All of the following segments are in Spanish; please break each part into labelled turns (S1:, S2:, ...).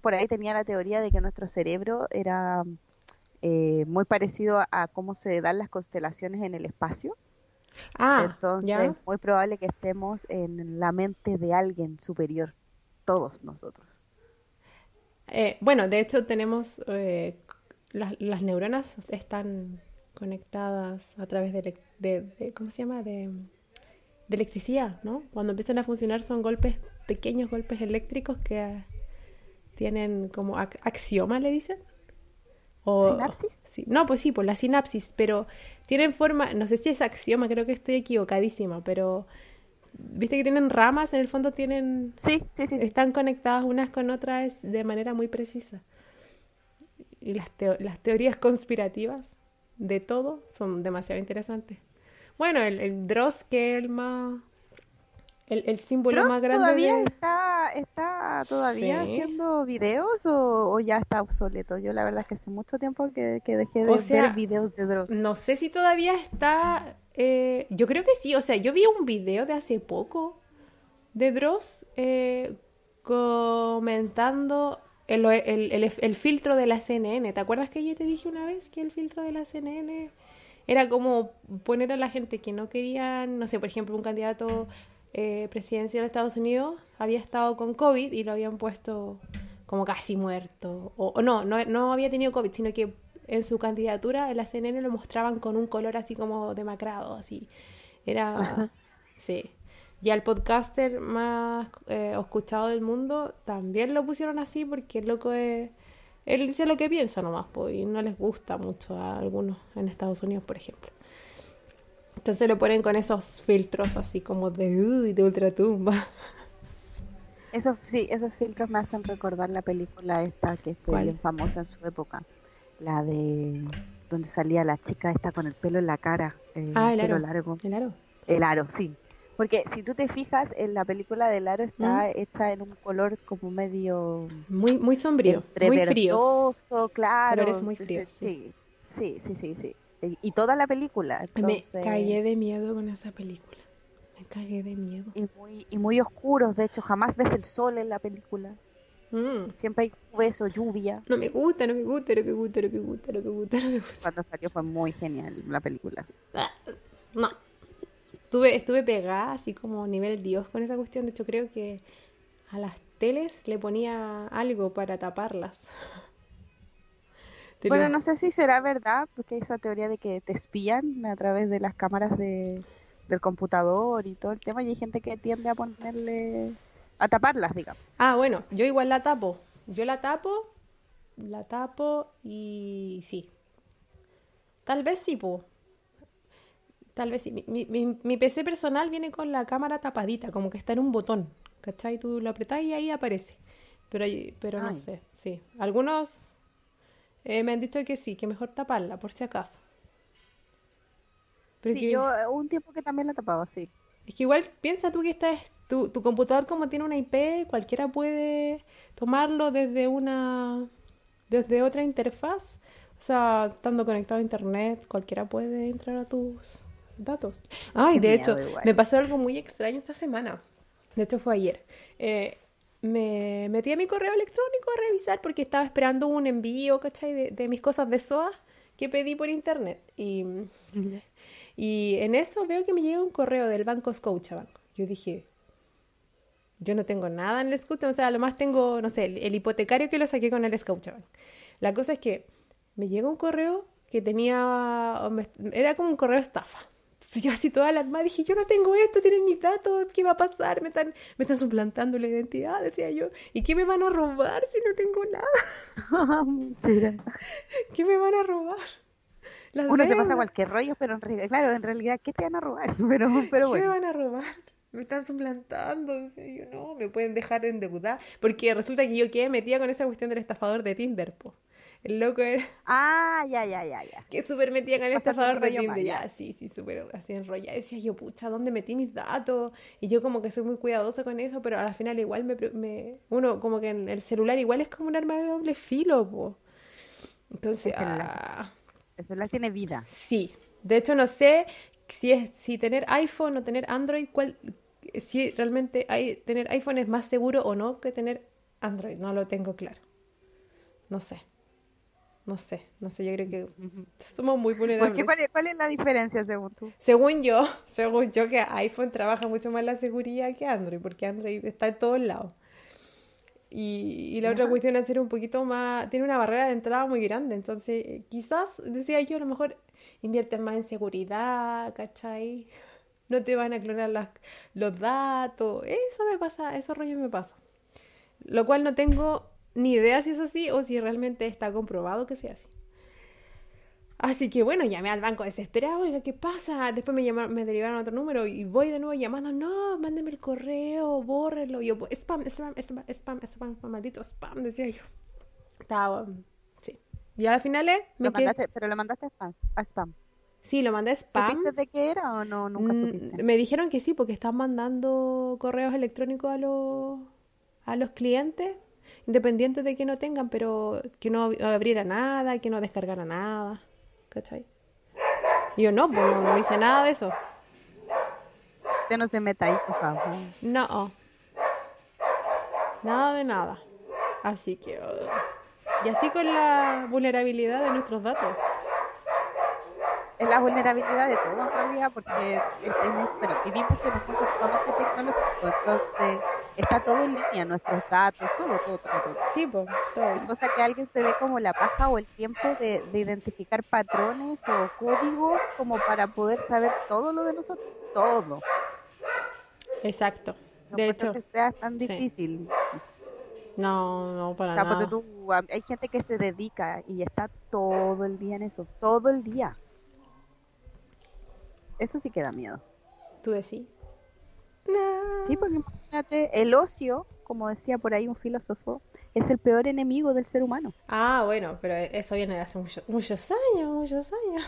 S1: por ahí tenía la teoría de que nuestro cerebro era eh, muy parecido a, cómo se dan las constelaciones en el espacio. Ah, entonces es muy probable que estemos en la mente de alguien superior, todos nosotros.
S2: Eh, bueno, de hecho tenemos eh, las neuronas están conectadas a través de, ¿cómo se llama? De, electricidad, ¿no? Cuando empiezan a funcionar son golpes, pequeños golpes eléctricos que tienen como axioma, le dicen.
S1: O, ¿Sinapsis?
S2: sí, no, pues sí, pues la sinapsis, pero tienen forma, no sé si es axioma, creo que estoy equivocadísima, pero viste que tienen ramas, en el fondo tienen...
S1: Sí, sí, sí.
S2: Están conectadas unas con otras de manera muy precisa. Y las, las teorías conspirativas de todo son demasiado interesantes. Bueno, el, el Dross, que es el más el, símbolo más grande
S1: todavía está, está todavía haciendo videos o, ya está obsoleto. Yo la verdad es que hace mucho tiempo que, dejé de ver videos de Dross.
S2: No sé si todavía está. Eh, yo creo que sí. O sea, yo vi un video de hace poco de Dross eh, comentando el, el, filtro de la CNN. ¿Te acuerdas que yo te dije una vez que el filtro de la CNN era como poner a la gente que no querían, no sé, por ejemplo, un candidato eh, presidencial de Estados Unidos había estado con COVID y lo habían puesto como casi muerto. O, no, no, no había tenido COVID, sino que en su candidatura en la CNN lo mostraban con un color así como demacrado, así. Era... Sí. Y al podcaster más eh, escuchado del mundo también lo pusieron así porque el loco es... Él dice lo que piensa nomás, pues, y no les gusta mucho a algunos en Estados Unidos, por ejemplo. Entonces lo ponen con esos filtros así como de, uy, de ultratumba.
S1: Esos, sí, esos filtros me hacen recordar la película esta que fue bien famosa en su época. La de donde salía la chica esta con el pelo en la cara.
S2: Eh, ah, el
S1: aro.
S2: largo.
S1: El aro. El aro, sí. Porque si tú te fijas, en la película del aro está mm. hecha en un color como medio...
S2: Muy muy sombrío, muy frío.
S1: claro.
S2: Colores muy fríos,
S1: sí, sí, sí, sí. sí y toda la película.
S2: Me cagué de miedo con esa película. Me cagué de miedo.
S1: Y muy, y muy oscuros, de hecho, jamás ves el sol en la película. Mm. Siempre hay nubes o lluvia.
S2: No me gusta, no me gusta, no me gusta, no me gusta, no me gusta, no me gusta.
S1: Cuando salió fue muy genial la película.
S2: No. Estuve, estuve pegada así como nivel Dios con esa cuestión. De hecho, creo que a las teles le ponía algo para taparlas.
S1: Bueno, no sé si será verdad, porque esa teoría de que te espían a través de las cámaras de, del computador y todo el tema, y hay gente que tiende a ponerle, a taparlas, digamos.
S2: Ah, bueno, yo igual la tapo. Yo la tapo, la tapo y sí. Tal vez sí, po. Tal vez sí. Mi, mi, mi, PC personal viene con la cámara tapadita, como que está en un botón. ¿Cachai? Tú lo apretás y ahí aparece. Pero, pero no sé, sí. Algunos eh, me han dicho que sí, que mejor taparla, por si acaso.
S1: sí, yo eh, un tiempo que también la tapaba, sí.
S2: Es que igual piensa tú que esta es tu, tu computador como tiene una IP, cualquiera puede tomarlo desde una desde otra interfaz. O sea, estando conectado a internet, cualquiera puede entrar a tus datos. Ay, de hecho, me pasó algo muy extraño esta semana. De hecho, fue ayer. Eh, me metí a mi correo electrónico a revisar porque estaba esperando un envío, ¿cachai? De, de mis cosas de SOA que pedí por internet. Y, y en eso veo que me llega un correo del banco Scotiabank. Yo dije, yo no tengo nada en el Scotiabank, o sea, lo más tengo, no sé, el, hipotecario que lo saqué con el Scotiabank. La cosa es que me llega un correo que tenía, era como un correo estafa yo así toda la alma dije, yo no tengo esto, tienen mis datos, ¿qué va a pasar? Me están, me están suplantando la identidad, decía yo. ¿Y qué me van a robar si no tengo nada? ¿Qué me van a robar?
S1: Uno se pasa cualquier rollo, pero en realidad, claro, en realidad, ¿qué te van a robar? Pero, pero
S2: ¿Qué me van a robar? Me están suplantando, decía yo, no, me pueden dejar endeudar. Porque resulta que yo quedé metida con esa cuestión del estafador de Tinder, po. El loco era.
S1: Ah, ya, ya, ya, ya.
S2: Que súper metía con este estafador de Tinder. Ya, sí, sí, súper así enrollada. Decía yo, pucha, ¿dónde metí mis datos? Y yo como que soy muy cuidadosa con eso, pero al final igual me, me uno como que en el celular igual es como un arma de doble filo, po. Entonces, ah.
S1: El celular tiene vida.
S2: Sí. De hecho, no sé si es si tener iPhone o tener Android, cuál, si realmente hay, tener iPhone es más seguro o no que tener Android. No lo tengo claro. no sé. No sé, no sé, yo creo que somos muy vulnerables.
S1: cuál, es, ¿Cuál es la diferencia según tú?
S2: Según yo, según yo que iPhone trabaja mucho más la seguridad que Android, porque Android está en todos lados. Y, la otra cuestión es ser un poquito más, tiene una barrera de entrada muy grande, entonces quizás, decía yo, a lo mejor inviertes más en seguridad, ¿cachai? No te van a clonar las, los datos, eso me pasa, esos rollos me pasa. Lo cual no tengo ni idea si es así o si realmente está comprobado que sea así. Así que bueno, llamé al banco desesperado, oiga, ¿qué pasa? Después me llamaron, me derivaron a otro número y voy de nuevo llamando, no, mándeme el correo, bórrelo. Y yo, spam, spam, spam, spam, spam, maldito spam, decía yo. Estaba, sí. Y al final eh,
S1: me mandaste, Pero lo mandaste a spam, a spam.
S2: Sí, lo mandé a spam.
S1: ¿Supiste de qué era o no? Nunca mm, supiste.
S2: Me dijeron que sí, porque están mandando correos electrónicos a los, a los clientes, independientes de que no tengan, pero que no abriera nada, que no descargara nada. ¿cachai? Y yo, no, pues no, hice nada de eso.
S1: Usted no se meta ahí, por favor.
S2: No. Nada de nada. Así que... y así con la vulnerabilidad de nuestros datos
S1: es la vulnerabilidad de todo en realidad, porque es, pero vivimos en un mundo sumamente tecnológico, entonces está todo en línea, nuestros datos, todo, todo, todo. todo.
S2: Sí, pues, todo.
S1: Cosa que alguien se dé como la paja o el tiempo de, identificar patrones o códigos como para poder saber todo lo de nosotros, todo.
S2: Exacto. de hecho,
S1: que sea tan difícil.
S2: No, no, para nada.
S1: hay gente que se dedica y está todo el día en eso, todo el día. Eso sí que da miedo.
S2: ¿Tú decís?
S1: Sí, porque imagínate, el ocio, como decía por ahí un filósofo, es el peor enemigo del ser humano.
S2: Ah, bueno, pero eso viene de hace muchos años, muchos años.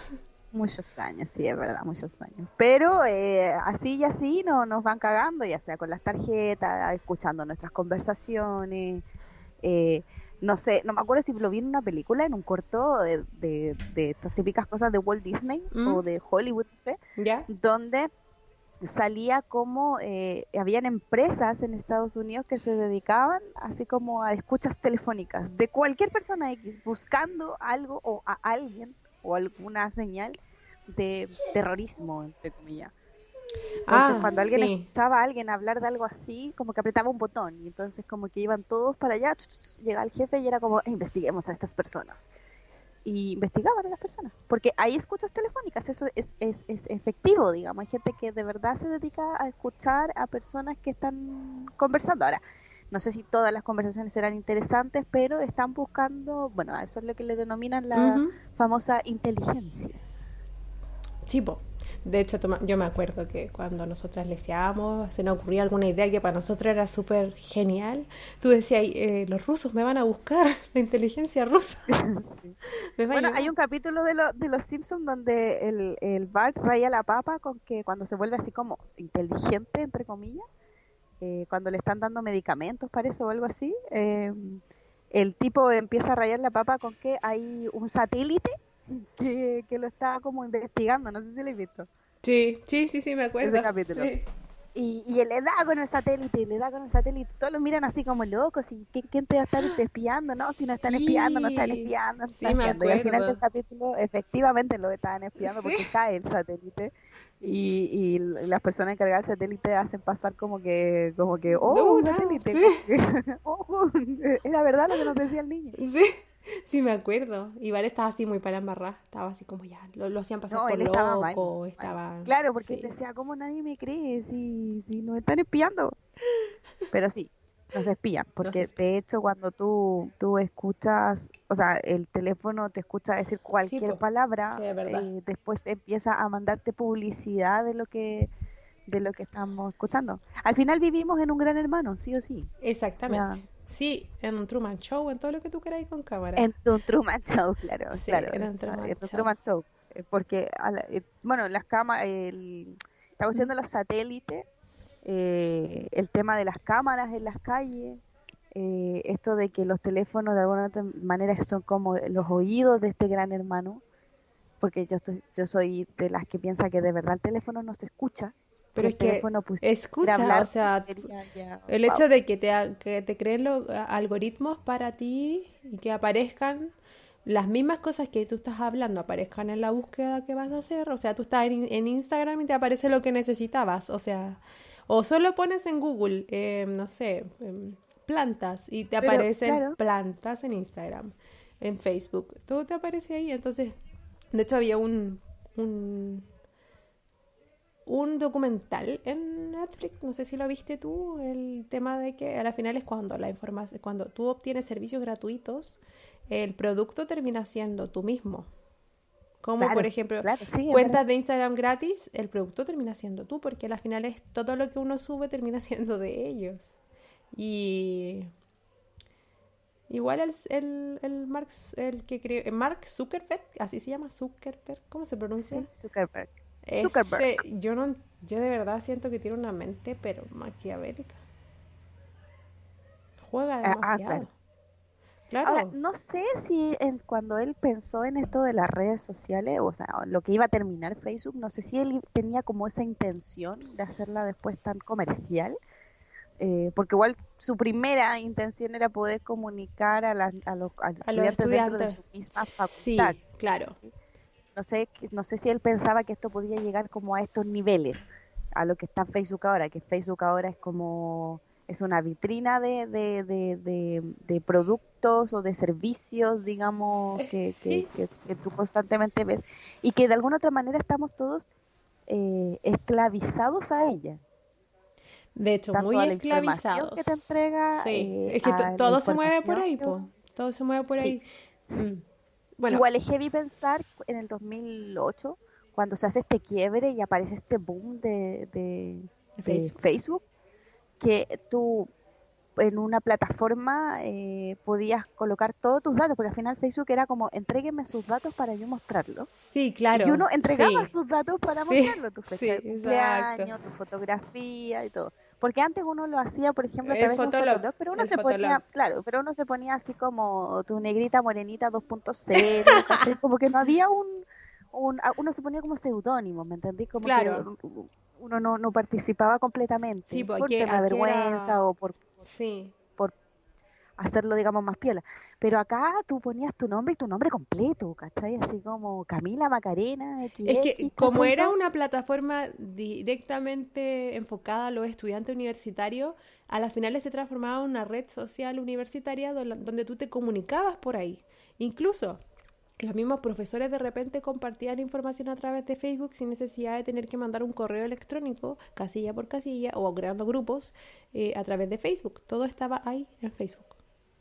S1: Muchos años, sí, es verdad, muchos años. Pero eh, así y así no, nos van cagando, ya sea con las tarjetas, escuchando nuestras conversaciones. Eh, no sé, no me acuerdo si lo vi en una película, en un corto de, de, estas típicas cosas de Walt Disney mm. o de Hollywood, no sé, donde salía como eh, habían empresas en Estados Unidos que se dedicaban así como a escuchas telefónicas de cualquier persona X buscando algo o a alguien o alguna señal de terrorismo, entre comillas. Entonces, ah, cuando alguien escuchaba a alguien hablar de algo así, como que apretaba un botón y entonces como que iban todos para allá, llega el jefe y era como, investiguemos a estas personas. Y investigaban a las personas, porque hay escuchas telefónicas, eso es, es, es efectivo, digamos, hay gente que de verdad se dedica a escuchar a personas que están conversando. Ahora, no sé si todas las conversaciones serán interesantes, pero están buscando, bueno, eso es lo que le denominan la famosa inteligencia.
S2: Sí, de hecho, yo me acuerdo que cuando nosotras leseábamos, se nos ocurría alguna idea que para nosotros era súper genial. Tú decías, eh, los rusos me van a buscar, la inteligencia rusa.
S1: bueno, hay un capítulo de, de Los Simpsons donde el, el Bart raya la papa con que cuando se vuelve así como inteligente, entre comillas, eh, cuando le están dando medicamentos, parece, o algo así, eh, el tipo empieza a rayar la papa con que hay un satélite que, que lo estaba como investigando, no sé si lo he visto.
S2: Sí, sí, sí, sí, me acuerdo.
S1: Y, y él le da con el satélite, le da con el satélite, todos lo miran así como locos, y ¿quién, te va a estar espiando? No, si no están espiando, no están espiando, sí, Me acuerdo. Y al final del capítulo efectivamente lo estaban espiando porque cae el satélite y, y las personas encargadas del satélite hacen pasar como que, como que, oh, un satélite, oh, era verdad lo que nos decía el niño.
S2: Sí. Sí, me acuerdo. Vale estaba así muy para embarrar. Estaba así como ya, lo, hacían pasar por loco. Estaba,
S1: Claro, porque decía, ¿cómo nadie me cree si, si nos están espiando? Pero sí, nos espían. Porque de hecho, cuando tú, tú escuchas, o sea, el teléfono te escucha decir cualquier palabra, eh, después empieza a mandarte publicidad de lo que de lo que estamos escuchando. Al final vivimos en un gran hermano, sí o sí.
S2: Exactamente. Sí, en un Truman Show, en todo lo que tú queráis con cámara.
S1: En un Truman Show, claro. Sí, claro, en un Truman, Show. Eh, porque, eh, bueno, las cámaras, está cuestión de los satélites, eh, el tema de las cámaras en las calles, esto de que los teléfonos de alguna otra manera son como los oídos de este gran hermano, porque yo, estoy, yo soy de las que piensa que de verdad el teléfono no se escucha,
S2: Pero es que escucha, o sea, el hecho de que te, que te creen los algoritmos para ti y que aparezcan las mismas cosas que tú estás hablando aparezcan en la búsqueda que vas a hacer, o sea, tú estás en, Instagram y te aparece lo que necesitabas, o sea, o solo pones en Google, eh, no sé, em, plantas y te aparecen plantas en Instagram, en Facebook, todo te aparece ahí, entonces, de hecho había un, un un documental en Netflix, no sé si lo viste tú, el tema de que a la final es cuando la información, cuando tú obtienes servicios gratuitos, el producto termina siendo tú mismo. Como por ejemplo, cuentas de Instagram gratis, el producto termina siendo tú, porque al final es todo lo que uno sube termina siendo de ellos. Y igual el, el, el Mark, el que creó, Mark Zuckerberg, así se llama Zuckerberg, ¿cómo se pronuncia?
S1: Zuckerberg.
S2: Zuckerberg. yo no, yo de verdad siento que tiene una mente, pero maquiavélica. Juega ah, ah, demasiado.
S1: Ahora, no sé si cuando él pensó en esto de las redes sociales, o sea, lo que iba a terminar Facebook, no sé si él tenía como esa intención de hacerla después tan comercial, eh, porque igual su primera intención era poder comunicar a, los, estudiantes, dentro de su misma facultad.
S2: Sí, claro.
S1: No sé, no sé si él pensaba que esto podía llegar como a estos niveles, a lo que está Facebook ahora, que Facebook ahora es como es una vitrina de, de, de, de, productos o de servicios, digamos, que, que, tú constantemente ves y que de alguna otra manera estamos todos eh, esclavizados a ella.
S2: De hecho, muy esclavizados.
S1: que te entrega.
S2: Eh, es que todo se mueve por ahí, po. todo se mueve por ahí.
S1: Mm. Bueno. Igual es heavy pensar en el 2008, cuando se hace este quiebre y aparece este boom de, de Facebook que tú en una plataforma eh, podías colocar todos tus datos, porque al final Facebook era como, entrégueme sus datos para yo mostrarlo.
S2: Sí, claro.
S1: Y uno entregaba sus datos para mostrarlo, tu fecha de cumpleaños, tu fotografía y todo. Porque antes uno lo hacía, por ejemplo, a través de Fotolog, pero uno se ponía, claro, pero uno se ponía así como tu negrita morenita 2.0, como que no había un, un, uno se ponía como seudónimo, ¿me entendí? Como
S2: claro
S1: uno no, no participaba completamente sí, por tema de vergüenza o por,
S2: sí.
S1: Hacerlo, digamos, más piola. Pero acá tú ponías tu nombre y tu nombre completo, ¿cachai? Así como Camila Macarena.
S2: es que como era una plataforma directamente enfocada a los estudiantes universitarios, a las finales se transformaba en una red social universitaria donde tú te comunicabas por ahí. Incluso los mismos profesores de repente compartían información a través de Facebook sin necesidad de tener que mandar un correo electrónico casilla por casilla o creando grupos eh, a través de Facebook. Todo estaba ahí en Facebook.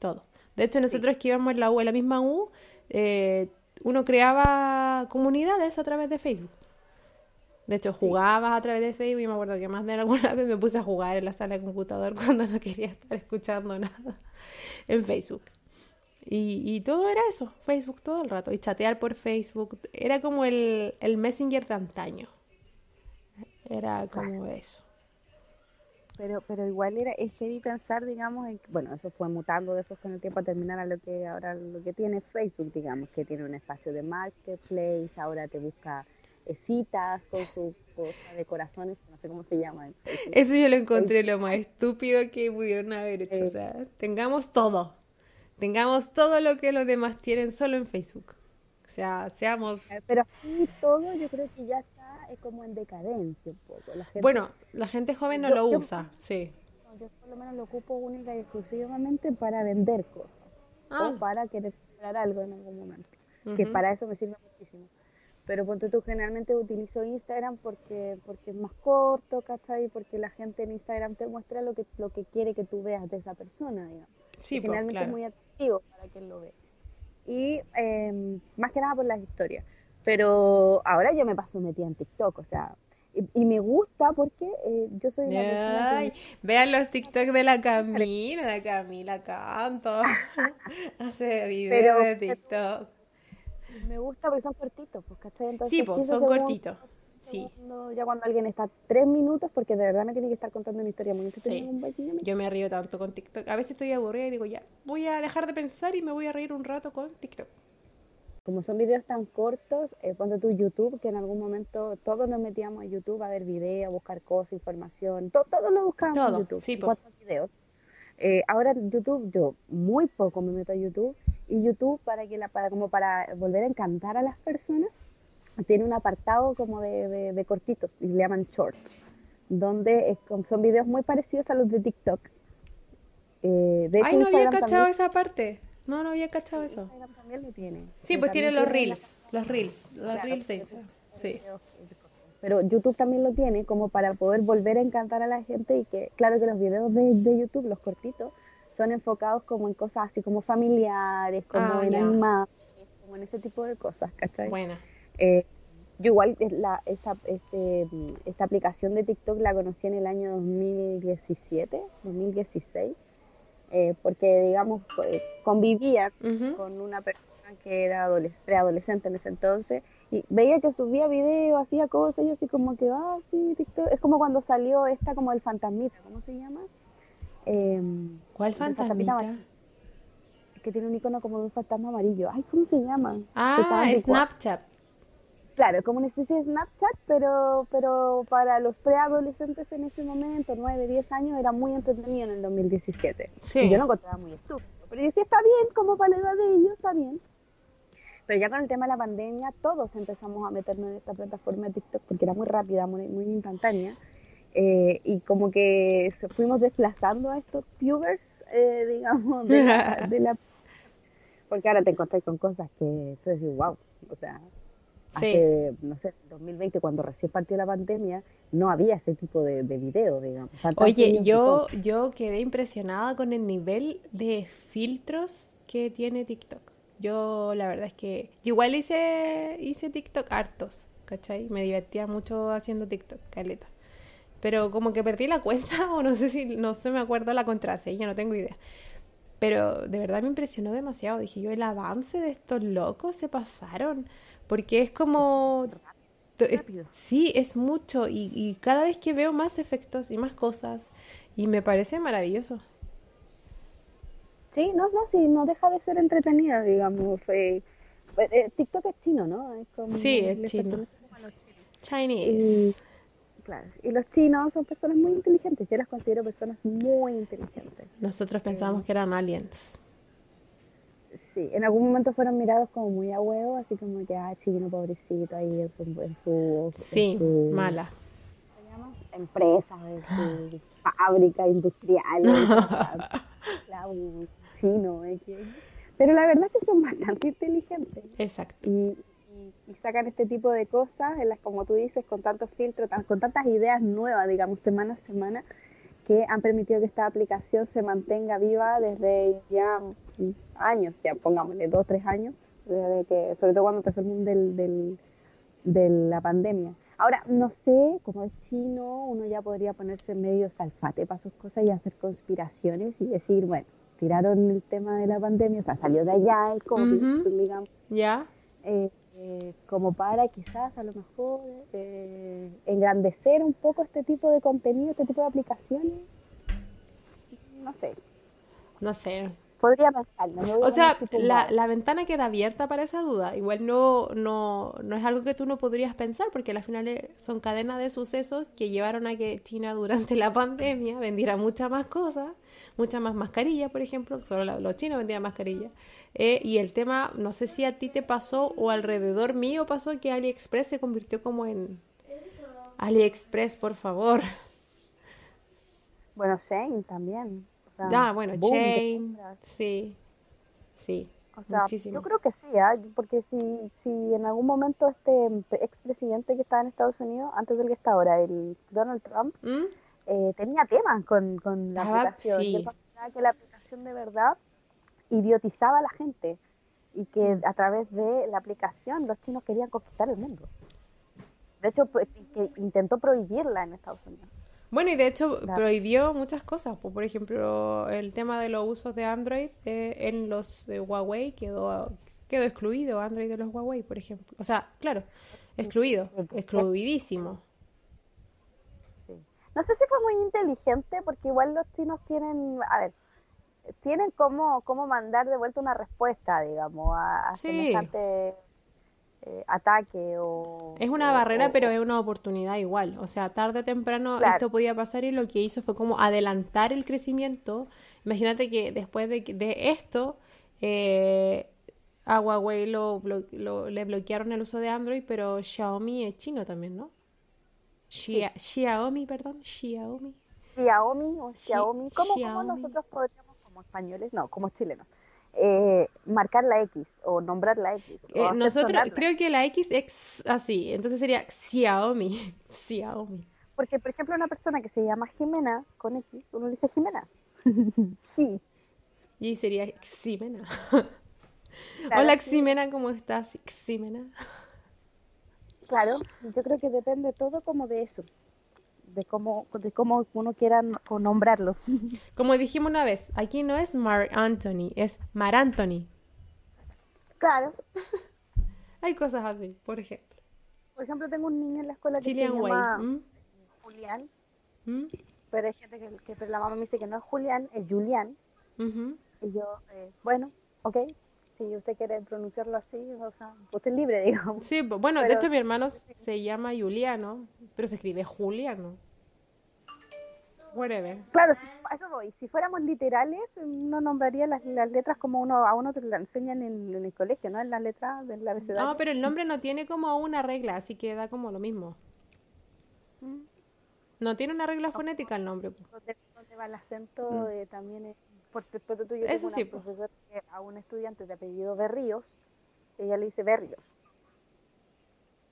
S2: Todo. De hecho, nosotros que íbamos en la U, en la misma U, eh, uno creaba comunidades a través de Facebook. De hecho, jugaba a través de Facebook y me acuerdo que más de alguna vez me puse a jugar en la sala de computador cuando no quería estar escuchando nada en Facebook. Y, todo era eso, Facebook todo el rato. Y chatear por Facebook. Era como el, el Messenger de antaño. Era como eso.
S1: Pero, pero igual era, es heavy pensar, digamos, en, bueno, eso fue mutando después con el tiempo a terminar a lo que ahora lo que tiene Facebook, digamos, que tiene un espacio de marketplace, ahora te busca eh, citas con su cosa de corazones, no sé cómo se llama.
S2: Eso yo lo encontré lo más estúpido que pudieron haber hecho, o eh, sea, tengamos todo tengamos todo lo que los demás tienen solo en Facebook. O sea, seamos...
S1: Eh, pero todo yo creo que ya está como en decadencia un poco.
S2: Bueno, la gente joven no lo usa, sí.
S1: Yo por lo menos lo ocupo única y exclusivamente para vender cosas. O ah. para querer comprar algo en algún momento. Que para eso me sirve muchísimo. Pero ponte tú, generalmente utilizo Instagram porque porque es más corto, ¿cachai? Porque la gente en Instagram te muestra lo que, lo que quiere que tú veas de esa persona, digamos.
S2: Sí,
S1: generalmente es muy para quien lo ve. Y em, más que nada por las historias. Pero ahora yo me paso metida en TikTok, o sea, y, me gusta porque eh, yo soy
S2: una Vean los TikTok de la Camila, la Camila canto, hace videos de TikTok.
S1: Me gusta porque son cortitos, pues,
S2: Entonces, sí, pues, son cortitos. Sí.
S1: ya cuando alguien está tres minutos, porque de verdad me tiene que estar contando una historia muy
S2: Yo me río tanto con TikTok. A veces estoy aburrida y digo, ya, voy a dejar de pensar y me voy a reír un rato con TikTok.
S1: Como son videos tan cortos, eh, ponte tu YouTube, que en algún momento todos nos metíamos a YouTube a ver videos, a buscar cosas, información, todo, todo lo buscábamos en YouTube, sí, videos. Eh, ahora YouTube, yo muy poco me meto a YouTube, y YouTube para que la, para como para volver a encantar a las personas, tiene un apartado como de, de, cortitos, y le llaman short, donde son videos muy parecidos a los de TikTok.
S2: Eh, de Ay, no había cachado esa parte. No, no había cachado eso.
S1: Instagram también lo tiene.
S2: Sí, pues tiene los reels, los reels, los reels de Sí.
S1: Pero YouTube también lo tiene como para poder volver a encantar a la gente y que, claro que los videos de, de YouTube, los cortitos, son enfocados como en cosas así como familiares, como ah, en animales, como en ese tipo de cosas, ¿cachai?
S2: Buena.
S1: Eh, yo igual eh, la, esta, este, esta aplicación de TikTok la conocí en el año 2017, 2016 eh, porque digamos convivía con una persona que era preadolescente en ese entonces y veía que subía videos, hacía cosas y así como que, ah, sí, TikTok. Es como cuando salió esta como el fantasmita, ¿cómo se llama?
S2: Em, ¿Cuál fantasmita?
S1: Que tiene un icono como de un fantasma amarillo. Ay, ¿cómo se llama?
S2: Ah, Snapchat.
S1: Claro, como una especie de Snapchat, pero, pero para los preadolescentes en ese momento, 9, 10 años, era muy entretenido en el 2017. Sí. Y yo lo encontraba muy estúpido. Pero yo sí está bien, como para la edad de ellos, está bien. Pero ya con el tema de la pandemia, todos empezamos a meternos en esta plataforma de TikTok porque era muy rápida, muy, muy instantánea. Eh, y como que fuimos desplazando a estos pubers, eh, digamos, de la, de la, Porque ahora te encontrás con cosas que tú decís, wow, o sea, hace, no sé, 2020, cuando recién partió la pandemia, no había ese tipo de, de video, digamos.
S2: Oye, yo, yo quedé impresionada con el nivel de filtros que tiene TikTok. Yo, la verdad es que, igual hice, hice TikTok hartos, ¿cachai? Me divertía mucho haciendo TikTok, caleta. Pero como que perdí la cuenta, o no sé si, no sé, me acuerdo la contraseña, no tengo idea. Pero de verdad me impresionó demasiado. Dije yo, el avance de estos locos se pasaron porque es como... sí, es mucho y, cada vez que veo más efectos y más cosas y me parece maravilloso.
S1: Sí, no, no, sí, no deja de ser entretenida, digamos. Eh, eh, TikTok es chino, ¿no?
S2: sí, es chino. Chinese.
S1: claro, y los chinos son personas muy inteligentes. Yo las considero personas muy inteligentes.
S2: Nosotros pensábamos que eran aliens
S1: sí, en algún momento fueron mirados como muy a huevo, así como que, ah, chino pobrecito ahí en su... En su
S2: sí, mala.
S1: ¿Se llama? Empresa, en su fábrica industrial, chino, ¿eh? pero la verdad es que son bastante inteligentes.
S2: Exacto.
S1: Y, y, sacan este tipo de cosas, en las como tú dices, con tantos filtros, con tantas ideas nuevas, digamos, semana a semana, que han permitido que esta aplicación se mantenga viva desde ya años, ya pongámosle dos, tres años, desde que, sobre todo cuando empezó el mundo del, del, de la pandemia. Ahora, no sé, como es chino, uno ya podría ponerse medio salfate para sus cosas y hacer conspiraciones y decir, bueno, tiraron el tema de la pandemia, o sea, salió de allá el COVID, digamos.
S2: Ya.
S1: Eh, eh, como para quizás a lo mejor eh, engrandecer un poco este tipo de contenido, este tipo de aplicaciones. No sé.
S2: No sé,
S1: podría pensarlo.
S2: o sea, la, la, ventana queda abierta para esa duda. Igual no, no, no es algo que tú no podrías pensar, porque al final eh, son cadenas de sucesos que llevaron a que China durante la pandemia vendiera muchas más cosas, muchas más mascarillas, por ejemplo. Solo los chinos vendían mascarillas. Eh, y el tema, no sé si a ti te pasó o alrededor mío pasó que AliExpress se convirtió como en... AliExpress, por favor.
S1: Bueno, Shane también
S2: ah, bueno, Chain, sí, sí.
S1: O sea, yo creo que sí, ¿eh? porque si, si en algún momento este expresidente que estaba en Estados Unidos, antes del que está ahora, el Donald Trump, ¿Mm? eh, tenía temas con, con la aplicación. Sí. que la aplicación de verdad idiotizaba a la gente y que mm. a través de la aplicación los chinos querían conquistar el mundo. De hecho, pues, que intentó prohibirla en Estados Unidos.
S2: Bueno, y de hecho prohibió muchas cosas. Por ejemplo, el tema de los usos de Android eh, en los Huawei quedó, quedó excluido Android de los Huawei, por ejemplo. O sea, claro, excluido, excluidísimo.
S1: No sé si fue muy inteligente porque igual los chinos tienen, a ver, tienen cómo, cómo mandar de vuelta una respuesta, digamos, a, semejante eh, ataque o...
S2: Es una barrera, pero es una oportunidad igual. O sea, tarde o temprano esto podía pasar y lo que hizo fue como adelantar el crecimiento. Imagínate que después de, de esto, eh, a Huawei lo, le bloquearon el uso de Android, pero Xiaomi es chino también, ¿no? Xiaomi, perdón, Xiaomi.
S1: Xiaomi o Xiaomi. ¿Cómo, nosotros podríamos, como españoles, no, como chilenos, eh, marcar la X o nombrar la X?
S2: Eh, nosotros, creo que la X es así, entonces sería Xiaomi. Xiaomi.
S1: Porque, por ejemplo, una persona que se llama Jimena con X, uno dice Jimena. sí.
S2: Y sería Ximena. Hola Ximena, ¿cómo estás? Ximena.
S1: Claro, yo creo que depende todo como de eso, de cómo, de cómo uno quiera nombrarlo.
S2: Como dijimos una vez, aquí no es Mar Anthony, es Mar Anthony.
S1: Claro.
S2: Hay cosas así, por ejemplo.
S1: Por ejemplo, tengo un niño en la escuela que se llama Julián, ¿Mm? pero hay gente que, que, la mamá me dice que no es Julián, es Julián. Y yo, eh, bueno, ok, si usted quiere pronunciarlo así, o sea, usted es libre, digamos.
S2: Sí, bueno, de hecho mi hermano se llama Juliano, pero se escribe Juliano. Whatever.
S1: Claro, eso voy. Si fuéramos literales, no nombraría las, letras como uno a uno te las enseñan en, el colegio, ¿no? En las letras del abecedario.
S2: No, pero el nombre no tiene como una regla, así que da como lo mismo. Mm. No tiene una regla fonética el nombre.
S1: ¿Dónde, va el acento? Mm. Eh, también es porque tú yo Eso sí, profesor a un estudiante de apellido Berríos, ella le dice Berrios.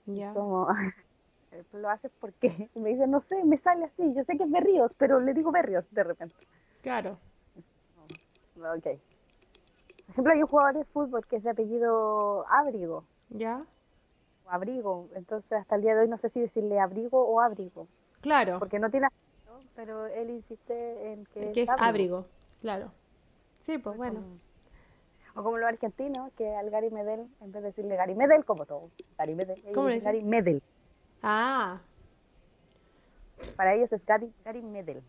S1: Ya. Como, lo haces porque me dice, no sé, me sale así, yo sé que es Berríos, pero le digo Berrios de repente.
S2: Claro.
S1: Ok. Por ejemplo, hay un jugador de fútbol que es de apellido Abrigo.
S2: ¿Ya?
S1: O Abrigo. Entonces, hasta el día de hoy no sé si decirle Abrigo o Abrigo.
S2: Claro.
S1: Porque no tiene acento, pero él insiste en que,
S2: que es, abrigo. Claro. Sí, pues bueno.
S1: o como los argentinos, que al Gary Medel, en vez de decirle Gary Medel, como todo, Gary Medel, ¿Cómo le Gary Medel.
S2: Ah.
S1: Para ellos es Gary, Gary Medel.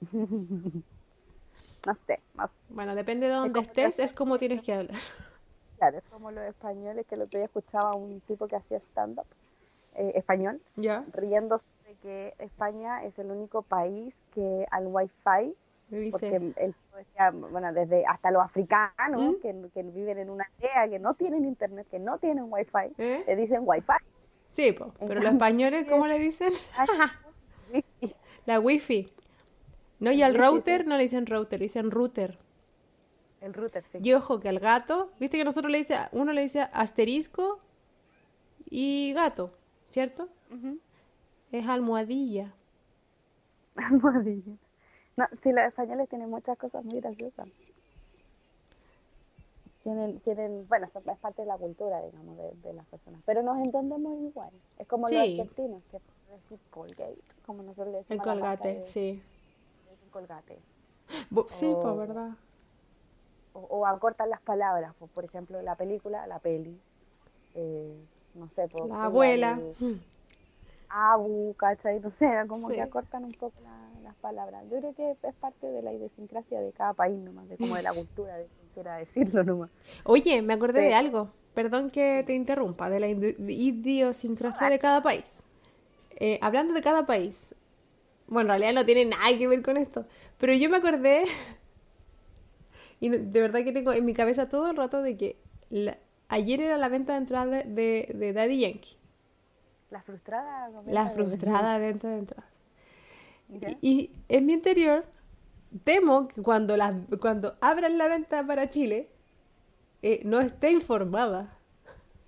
S1: no sé, más.
S2: Bueno, depende de dónde estés, es como tienes que hablar.
S1: Claro, es como los españoles, que el otro día escuchaba a un tipo que hacía stand-up eh, español, riéndose de que España es el único país que al Wi-Fi porque él decía, bueno, desde hasta los africanos ¿Mm? que, viven en una aldea, que no tienen internet, que no tienen wifi, ¿Eh? le dicen wifi.
S2: Sí, pero los españoles, ¿cómo le dicen? La wifi. No, y al router no le dicen router, le dicen router.
S1: El router, sí.
S2: Y ojo que al gato, viste que nosotros le dice, uno le dice asterisco y gato, ¿cierto? Es almohadilla.
S1: Almohadilla. No, sí, los españoles tienen muchas cosas muy graciosas. Tienen, tienen, bueno, eso es parte de la cultura, digamos, de, las personas. Pero nos entendemos igual. Es como los argentinos, que decir Colgate, como nosotros le decimos.
S2: El colgate, sí.
S1: El colgate.
S2: Sí, pues, ¿verdad?
S1: O, o, acortan las palabras, pues, por ejemplo, la película, la peli. Eh, no sé, pues,
S2: la abuela.
S1: abu, ¿cachai? No sé, como que acortan un poco las palabras. Yo creo que es parte de la idiosincrasia de cada país nomás, de como de la cultura, de quien quiera decirlo nomás.
S2: Oye, me acordé de algo, perdón que te interrumpa, de la idiosincrasia de cada país. Eh, hablando de cada país, bueno, en realidad no tiene nada que ver con esto, pero yo me acordé, y de verdad que tengo en mi cabeza todo el rato de que ayer era la venta de entrada de, de Daddy Yankee.
S1: La frustrada.
S2: La frustrada dentro de entrada. Y, en mi interior temo que cuando, la, cuando abran la venta para Chile eh, no esté informada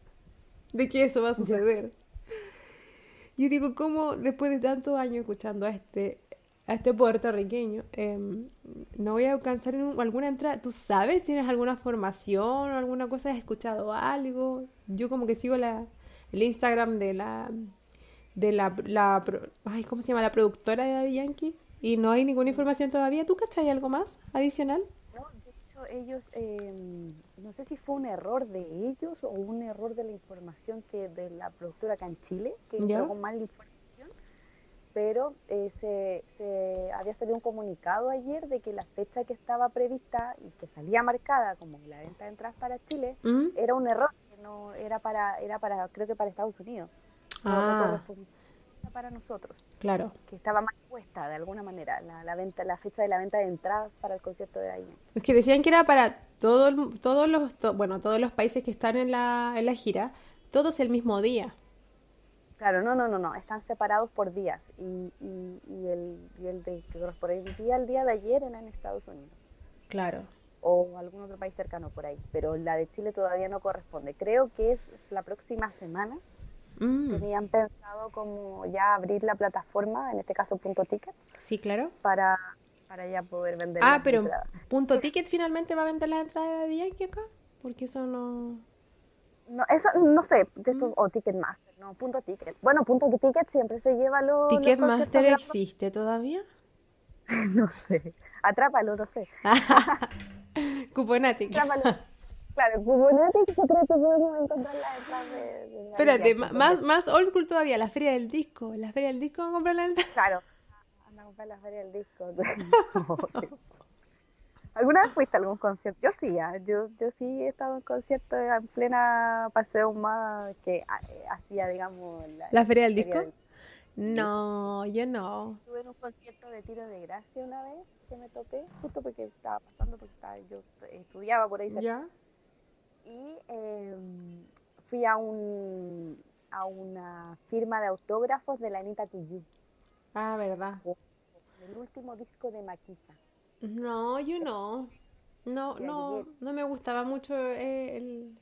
S2: de que eso va a suceder. Yo digo, ¿cómo después de tantos años escuchando a este, a este puertorriqueño, em, no voy a alcanzar en alguna entrada? ¿Tú sabes? ¿Tienes alguna formación o alguna cosa? ¿Has escuchado algo? Yo como que sigo la, el Instagram de la de la, la ay, ¿cómo se llama? la productora de Daddy Yankee y no hay ninguna información todavía. ¿Tú cachai algo más adicional?
S1: No, de hecho ellos, em, no sé si fue un error de ellos o un error de la información que de la productora acá en Chile, que llegó mal información, pero eh, se, había salido un comunicado ayer de que la fecha que estaba prevista y que salía marcada como la venta de entradas para Chile ¿Mm? era un error, que no era para, era para, creo que para Estados Unidos. Ah. para nosotros.
S2: Claro.
S1: Que estaba mal puesta de alguna manera la, venta, la fecha de la venta de entradas para el concierto de ahí.
S2: Es que decían que era para todo, todos los, bueno, todos los países que están en la, en la gira, todos el mismo día.
S1: Claro, no, no, no, no, están separados por días y, y, el, y el de que correspondía al día de ayer era en Estados Unidos.
S2: Claro.
S1: O algún otro país cercano por ahí, pero la de Chile todavía no corresponde. Creo que es la próxima semana. Mm. Tenían pensado como ya abrir la plataforma, en este caso Punto Ticket.
S2: Sí, claro.
S1: Para, para ya poder vender.
S2: Ah, pero Punto Ticket finalmente va a vender las entradas de Yankee acá, porque eso no...
S1: No, eso no sé, mm. o Ticketmaster, no, punto ticket. Bueno, punto ticket siempre se lleva los.
S2: ¿Ticketmaster existe todavía?
S1: no sé. Atrápalo, no sé.
S2: Cuponatic.
S1: Atrápalo. Claro, Cuponatic yo creo que podemos encontrarla detrás de.
S2: Espérate, más, más old school todavía, la feria del disco. ¿La feria del disco comprar la entrada?
S1: Claro. Anda a comprar la feria del disco. ¿Alguna vez fuiste a algún concierto? Yo sí, ah, yo, yo sí he estado en conciertos en plena paseo más que ah, eh, hacía, digamos...
S2: ¿La, Feria del Disco? No, yo no.
S1: Estuve en un concierto de tiro de gracia una vez que me topé, justo porque estaba pasando, porque estaba, yo estudiaba por ahí.
S2: ¿Ya?
S1: Y em, fui a un a una firma de autógrafos de la Anita Tijoux.
S2: Ah, ¿verdad?
S1: El último disco de Maquita.
S2: No, yo no. No, no, no me gustaba mucho eh, el,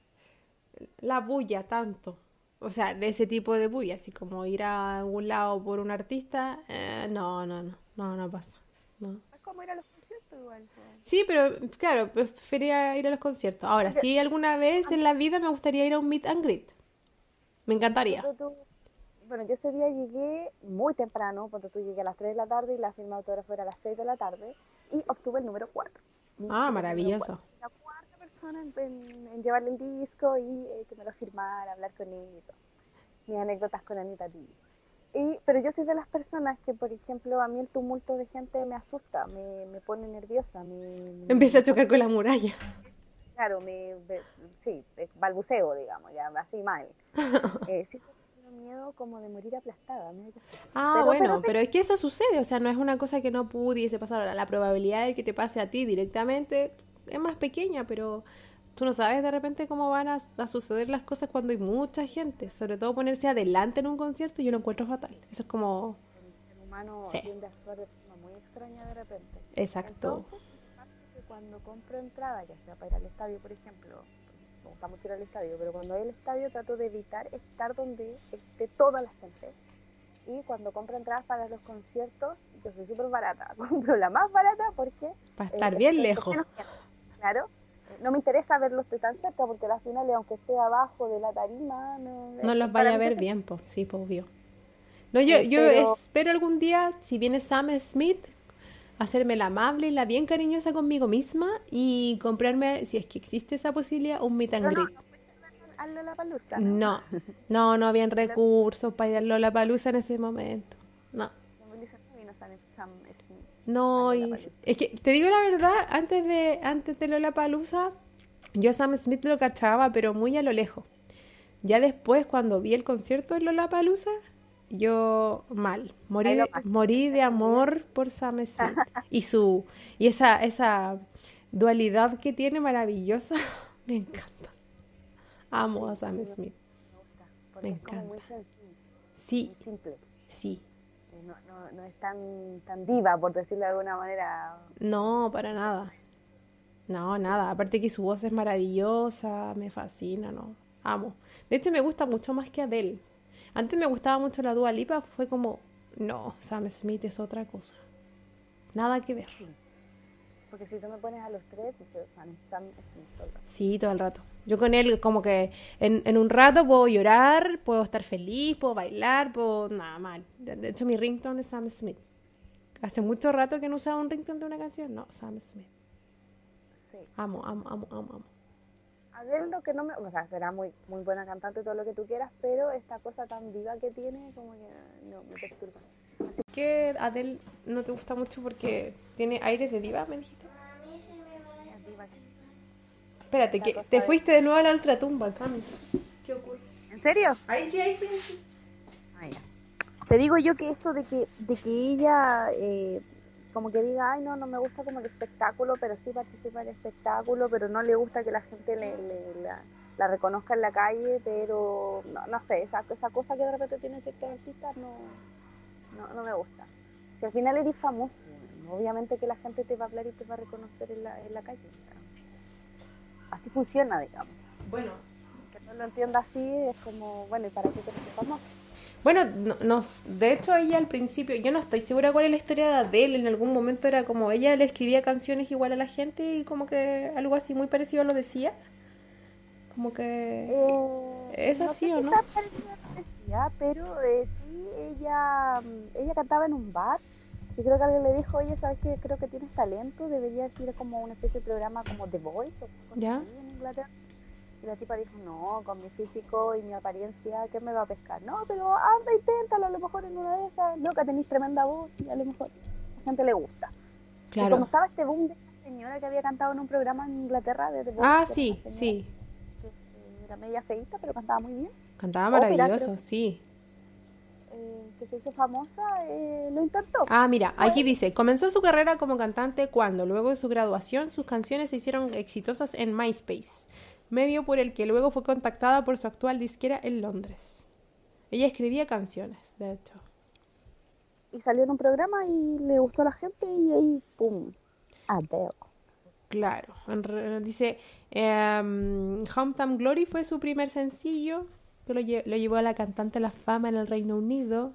S2: la bulla tanto. O sea, de ese tipo de bulla, así como ir a algún lado por un artista, eh, no, no, no, no, no pasa. No.
S1: Es como ir a los conciertos igual.
S2: Sí, pero claro, prefería ir a los conciertos. Ahora, sí, alguna vez en la vida me gustaría ir a un meet and greet. Me encantaría.
S1: Bueno, yo ese día llegué muy temprano, porque tú llegué a las 3 de la tarde y la firma autógrafo era a las 6 de la tarde y obtuve el número 4.
S2: Ah, maravilloso.
S1: La cuarta persona en, llevarle el disco y eh, que me lo firmara, hablar con él y todo. Mis anécdotas con Anita T. Y, pero yo soy de las personas que, por ejemplo, a mí el tumulto de gente me asusta, me, me pone nerviosa. Me,
S2: Empieza a chocar con la muralla.
S1: Claro, me, sí, balbuceo, digamos, ya así mal. Eh, sí, miedo como de morir aplastada.
S2: Ah, bueno, pero, es que eso sucede, o sea, no es una cosa que no pudiese pasar. La probabilidad de que te pase a ti directamente es más pequeña, pero tú no sabes de repente cómo van a, suceder las cosas cuando hay mucha gente. Sobre todo ponerse adelante en un concierto, yo lo encuentro fatal. Eso es como...
S1: El humano tiende a actuar de forma muy extraña de repente.
S2: Exacto.
S1: cuando compro entrada, ya sea para ir al estadio, por ejemplo, me gusta mucho ir al estadio, pero cuando hay el estadio trato de evitar estar donde esté toda la gente. Y cuando compro entradas para los conciertos, yo soy súper barata. Compro la más barata porque...
S2: Para estar eh, bien lejos.
S1: Claro. No me interesa verlos de tan cerca porque al final, aunque esté abajo de la tarima...
S2: No, no los vaya a ver bien, pues sí, pues obvio. No, yo, yo espero algún día, si viene Sam Smith, hacerme la amable y la bien cariñosa conmigo misma y comprarme, si es que existe esa posibilidad, un meet and greet. No, no, no habían recursos para ir a Lollapalooza en ese momento. No. No, es que te digo la verdad, antes de antes de Lollapalooza, yo a Sam Smith lo cachaba, pero muy a lo lejos. Ya después, cuando vi el concierto de Lollapalooza, yo mal. Morí, de, morí de amor por Sam Smith. y su y esa, esa dualidad que tiene maravillosa. Me encanta. Amo a Sam Smith. Me encanta. Sí. Sí.
S1: No, no, no, es tan, tan diva, por decirlo de alguna manera.
S2: No, para nada. No, nada. Aparte que su voz es maravillosa, me fascina, ¿no? Amo. De hecho, me gusta mucho más que Adele. Antes me gustaba mucho la Dua Lipa, fue como, no, Sam Smith es otra cosa. Nada que ver.
S1: Porque si tú me pones a los tres, Sam, Sam Smith todo el rato.
S2: Sí, todo el rato. Yo con él como que en, en, un rato puedo llorar, puedo estar feliz, puedo bailar, puedo... Nada, mal. De hecho, mi ringtone es Sam Smith. Hace mucho rato que no usaba un ringtone de una canción. No, Sam Smith. Sí. Amo, amo, amo, amo, amo.
S1: Adele lo que no me, o sea, será muy muy buena cantante todo lo que tú quieras, pero esta cosa tan viva que tiene como que no me perturba.
S2: qué Adele no te gusta mucho? Porque tiene aires de diva, me dijiste. Espérate, que te fuiste de nuevo a la ultratumba, Cami. ¿Qué ocurre?
S1: ¿En serio?
S2: Ahí sí, ahí sí. sí.
S1: Te digo yo que esto de que, de que ella eh, como que diga, ay, no, no me gusta como el espectáculo, pero sí participa en el espectáculo, pero no le gusta que la gente le, la, reconozca en la calle, pero no, no sé, esa, esa cosa que de repente tiene ciertos artistas no, no, no me gusta. Si al final eres famoso, obviamente que la gente te va a hablar y te va a reconocer en la, en la calle. Así funciona, digamos.
S2: Bueno.
S1: Que no lo entienda así es como, bueno, ¿y para qué te famoso?
S2: Bueno, nos, de hecho ella al principio, yo no estoy segura cuál es la historia de Adele, en algún momento era como ella le escribía canciones igual a la gente y como que algo así muy parecido lo decía. Como que
S1: eh,
S2: es así o no.
S1: Decía, pero eh, sí ella ella cantaba en un bar y creo que alguien le dijo, oye, ¿sabes qué? Creo que tienes talento, deberías ir como una especie de programa como The Voice o
S2: ¿Ya?
S1: en Inglaterra y la tipa dijo, no, con mi físico y mi apariencia, ¿qué me va a pescar? No, pero anda, inténtalo, a lo mejor en una de esas. Loca, tenéis tremenda voz y a lo mejor a la gente le gusta.
S2: Claro.
S1: Y como estaba este boom de esta señora que había cantado en un programa en Inglaterra de The
S2: Ah, sí, sí.
S1: era media feita, pero cantaba muy bien.
S2: Cantaba maravilloso, sí.
S1: Que se hizo famosa, eh, lo intentó.
S2: Ah, mira, aquí dice, comenzó su carrera como cantante cuando, luego de su graduación, sus canciones se hicieron exitosas en MySpace medio por el que luego fue contactada por su actual disquera en Londres. Ella escribía canciones, de hecho.
S1: Y salió en un programa y le gustó a la gente y ahí, ¡pum! Adele.
S2: Claro, dice, um, Hometown Glory fue su primer sencillo, que lo, lo llevó a la cantante a la fama en el Reino Unido,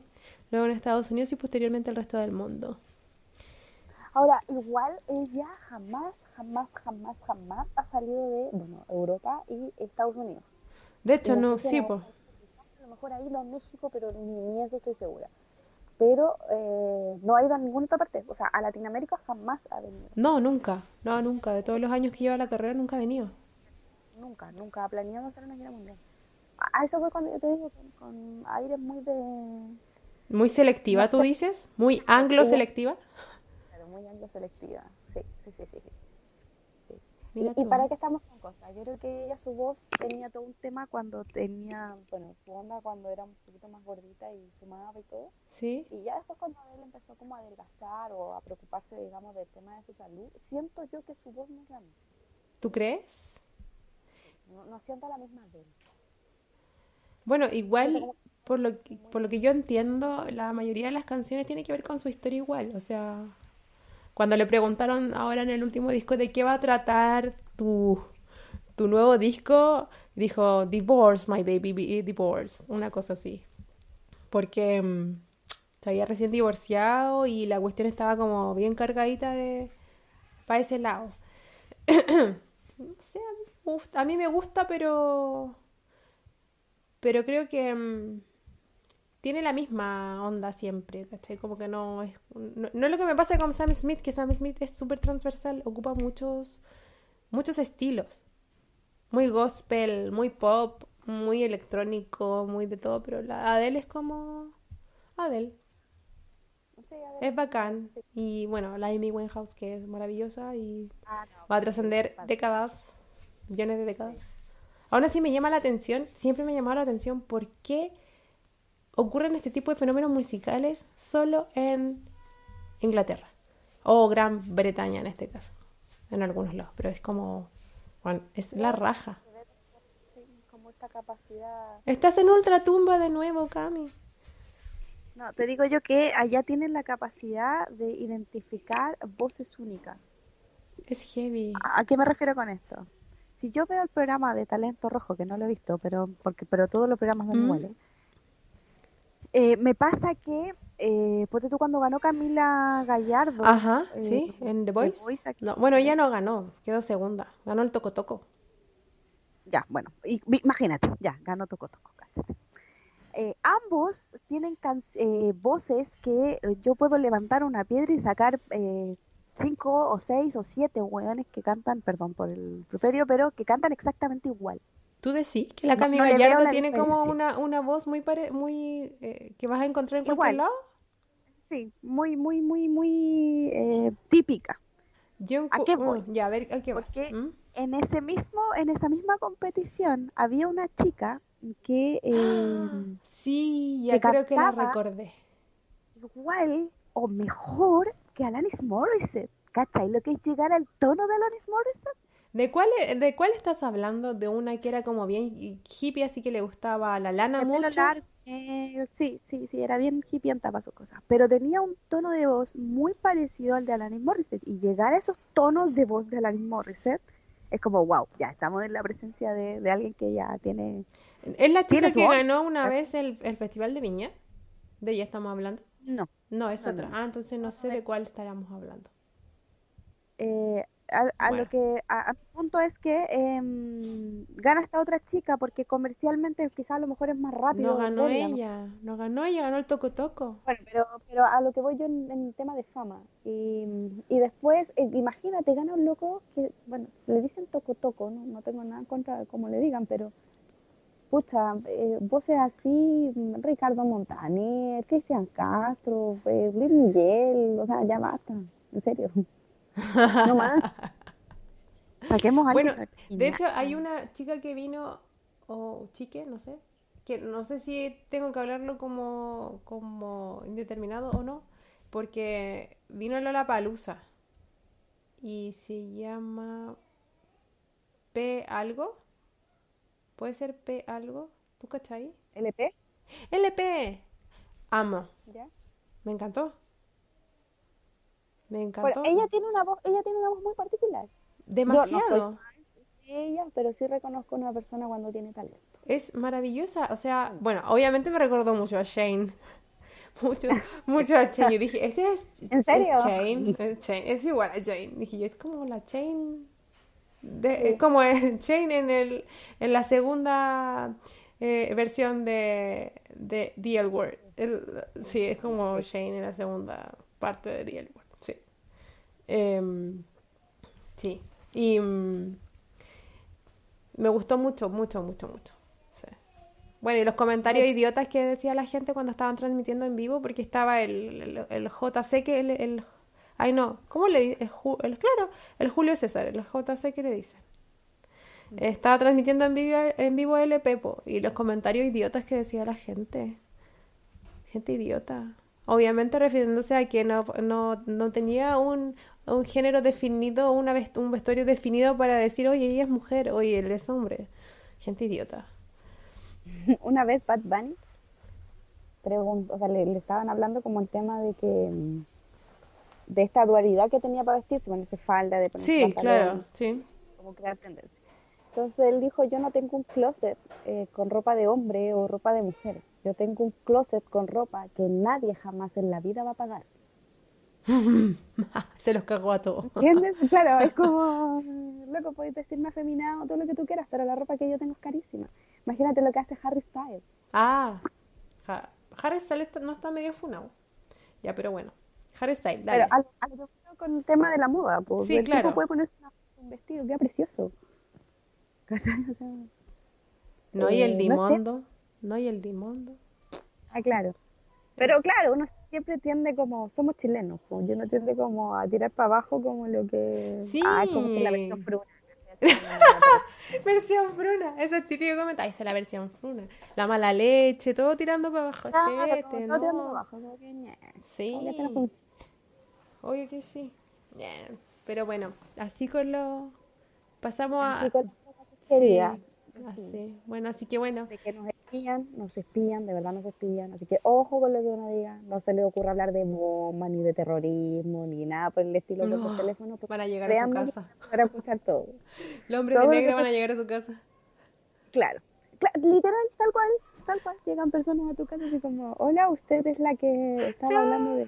S2: luego en Estados Unidos y posteriormente el resto del mundo.
S1: Ahora, igual ella jamás jamás, jamás, jamás ha salido de bueno, Europa y Estados Unidos.
S2: De hecho, no, sí, pues.
S1: A lo mejor ha ido a México, pero ni, eso estoy segura. Pero eh, no ha ido a ninguna otra parte. O sea, a Latinoamérica jamás ha venido.
S2: No, nunca. No, nunca. De todos los años que lleva la carrera, nunca ha venido.
S1: Nunca, nunca ha planeado hacer una gira mundial. A eso fue cuando yo te dije, con, aires muy de...
S2: Muy selectiva, tú dices. Muy anglo-selectiva.
S1: Claro, muy anglo-selectiva. Sí, sí, sí, sí. ¿Y, para qué estamos con cosas? Yo creo que ella, su voz, tenía todo un tema cuando tenía, bueno, su onda cuando era un poquito más gordita y fumaba y todo.
S2: Sí.
S1: Y ya después cuando él empezó como a adelgazar o a preocuparse, digamos, del tema de su salud, siento yo que su voz no es la misma.
S2: ¿Tú crees?
S1: No, siento la misma de él.
S2: Bueno, igual, por lo, que, por lo que yo entiendo, la mayoría de las canciones tiene que ver con su historia igual, o sea cuando le preguntaron ahora en el último disco de qué va a tratar tu, tu nuevo disco, dijo Divorce, my baby, divorce, una cosa así. Porque mm, se había recién divorciado y la cuestión estaba como bien cargadita de para ese lado. no sé, a mí me gusta, pero pero creo que mm, tiene la misma onda siempre, ¿cachai? Como que no es, no, es lo que me pasa con Sam Smith, que Sam Smith es súper transversal, ocupa muchos, muchos estilos. Muy gospel, muy pop, muy electrónico, muy de todo, pero la Adele es como Adele. Es bacán. Y bueno, la Amy Winehouse, que es maravillosa y ah, va a trascender décadas, millones de décadas. Aún así me llama la atención, siempre me ha llamado la atención por qué ocurren este tipo de fenómenos musicales solo en Inglaterra o Gran Bretaña en este caso, en algunos lados, pero es como, bueno, es la raja. Estás en ultratumba de nuevo, Cami.
S1: No, te digo yo que allá tienen la capacidad de identificar voces únicas.
S2: Es heavy.
S1: ¿A, qué me refiero con esto? Si yo veo el programa de Talento Rojo, que no lo he visto, pero porque pero todos los programas de mm. Eh, me pasa que, eh, pues tú cuando ganó Camila Gallardo.
S2: Ajá, eh, sí, en The Voice. no, bueno, ella no ganó, quedó segunda, ganó el Toco Toco.
S1: Ya, bueno, imagínate, ya, ganó Toco Toco. Eh, ambos tienen voces que yo puedo levantar una piedra y sacar cinco o seis o siete hueones que cantan, perdón por el properio, pero que cantan exactamente igual.
S2: ¿Tú decís que la Cami Gallardo tiene como una, una voz muy, pare muy eh, que vas a encontrar en cualquier lado?
S1: sí, muy, muy, muy, muy eh, típica.
S2: ¿A qué voy? ya, a ver, ¿a qué
S1: Porque ¿Mm? en ese mismo, en esa misma competición había una chica que eh,
S2: sí, ya creo que la recordé.
S1: Igual o mejor que Alanis Morissette. ¿Cachai? Lo que es llegar al tono de Alanis Morissette.
S2: ¿De cuál, e, ¿De cuál estás hablando? ¿De una que era como bien hippie, así que le gustaba la lana mucho?
S1: Eh, sí, sí, sí, era bien hippie para sus cosas. Pero tenía un tono de voz muy parecido al de Alanis Morissette. Y llegar a esos tonos de voz de Alanis Morissette es como, wow, ya estamos en la presencia de, alguien que ya tiene...
S2: ¿Es la chica que ganó una vez el, Festival de Viña? ¿De ella estamos hablando?
S1: No.
S2: No, es otra. Ah, entonces no sé de cuál estaríamos hablando.
S1: Eh, a, lo que a, punto es que em, gana esta otra chica porque comercialmente quizás a lo mejor es más rápido.
S2: No ganó ella, ¿no? ganó ella, ganó el toco toco.
S1: Bueno, pero, pero a lo que voy yo en, tema de fama. Y, y después, eh, imagínate, gana un loco que, bueno, le dicen toco toco, no, no tengo nada en contra de cómo le digan, pero pucha, eh, voces así, Ricardo Montaner, Cristian Castro, eh, Luis Miguel, o sea, ya basta, en serio. No más.
S2: Bueno, de hecho, hay una chica que vino, o chique, no sé, que no sé si tengo que hablarlo como, como indeterminado o no, porque vino Lola Palusa y se llama P algo. ¿Puede ser P algo? ¿Tú cachai?
S1: ¿LP?
S2: LP. Amo. ¿Ya? Me encantó. Me encantó.
S1: ella tiene una voz, ella tiene una voz muy particular.
S2: Demasiado.
S1: ella, pero sí reconozco a una persona cuando tiene talento.
S2: Es maravillosa, o sea, bueno, obviamente me recordó mucho a Shane. Mucho, mucho a Shane. Yo dije, este es,
S1: ¿En serio?
S2: Es, es igual a Jane. Dije yo, es como la Shane. De, Como es Shane en, el, en la segunda eh, versión de, de The L Word. sí, es como Shane en la segunda parte de The L Word. Em, sí. Y mm, me gustó mucho, mucho, mucho, mucho. Bueno, y los comentarios idiotas que decía la gente cuando estaban transmitiendo en vivo, porque estaba el, el, JC que el, el, Ay, no, ¿cómo le dice? El, claro, el Julio César, el JC que le dicen. Estaba transmitiendo en vivo, en vivo el Pepo y los comentarios idiotas que decía la gente. Gente idiota. Obviamente refiriéndose a que no, no, no tenía un, un género definido, una un vestuario definido para decir, oye, ella es mujer, oye, él es hombre. Gente idiota.
S1: Una vez Bad Bunny preguntó, o sea, le, estaban hablando como el tema de que mm, de esta dualidad que tenía para vestirse, ponerse falda, de ponerse
S2: Sí, claro, sí.
S1: Como crear tendencia. Entonces él dijo, yo no tengo un closet eh, con ropa de hombre o ropa de mujer. Yo tengo un closet con ropa que nadie jamás en la vida va a pagar.
S2: Se los cagó a todos.
S1: ¿Entiendes? Claro, es como, loco, puedes decirme afeminado, todo lo que tú quieras, pero la ropa que yo tengo es carísima. Imagínate lo que hace Harry Styles.
S2: Ah, Harry Styles no está medio funado. Ya, pero bueno. Harry Styles, dale.
S1: Pero algo con el tema de la moda, pues.
S2: Sí, claro.
S1: puede ponerse un vestido, qué precioso.
S2: no hay el eh, dimondo. No hay el dimondo.
S1: Ah, claro. Pero claro, uno siempre tiende como, somos chilenos, pues, yo no tiende como a tirar para abajo como lo que...
S2: Sí.
S1: Ah, como que la versión fruna.
S2: versión fruna, ese es típico comentario, esa es la versión fruna. La mala leche, todo tirando para abajo.
S1: Claro, este, todo tirando para abajo.
S2: Sí. Obvio que sí. Pero bueno, así con lo... Pasamos a... Así con Así. Bueno, así que bueno.
S1: De que nos espían, nos espían, de verdad nos espían. Así que ojo con lo que uno diga. No se le ocurra hablar de bomba, ni de terrorismo, ni nada por el estilo de los teléfonos.
S2: Van a llegar a su casa.
S1: Para escuchar todo.
S2: Los hombres de negro van a llegar a su casa.
S1: Claro. literal, tal cual. Tal cual. Llegan personas a tu casa así como, hola, usted es la que estaba hablando de...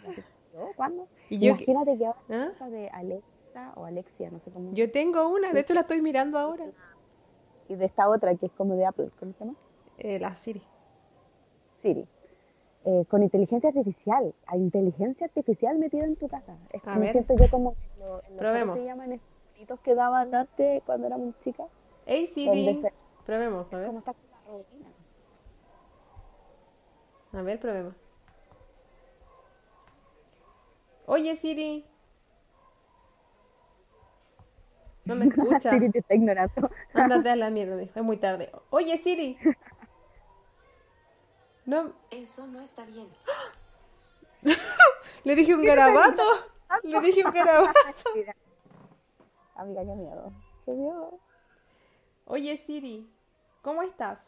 S1: ¿Cuándo? Imagínate que ahora ¿Ah? de Alexa o Alexia, no sé cómo.
S2: Yo tengo una, de hecho la estoy mirando ahora
S1: y de esta otra que es como de Apple, ¿cómo se llama?
S2: Eh, la Siri.
S1: Siri. Eh, con inteligencia artificial, hay inteligencia artificial metida en tu casa. Es me siento yo como lo,
S2: Probemos.
S1: se llaman estos que daban antes cuando éramos chicas.
S2: Hey Siri, probemos, a ver. ¿Cómo está la rutina? A ver, probemos. Oye, Siri. No me escucha.
S1: Siri te está ignorando.
S2: Ándate a la mierda, dijo. Es muy tarde. Oye, Siri.
S3: No. Eso no está bien.
S2: Le dije un garabato. Le dije un garabato.
S1: Amiga, qué miedo. Qué miedo.
S2: Oye, Siri. ¿Cómo estás?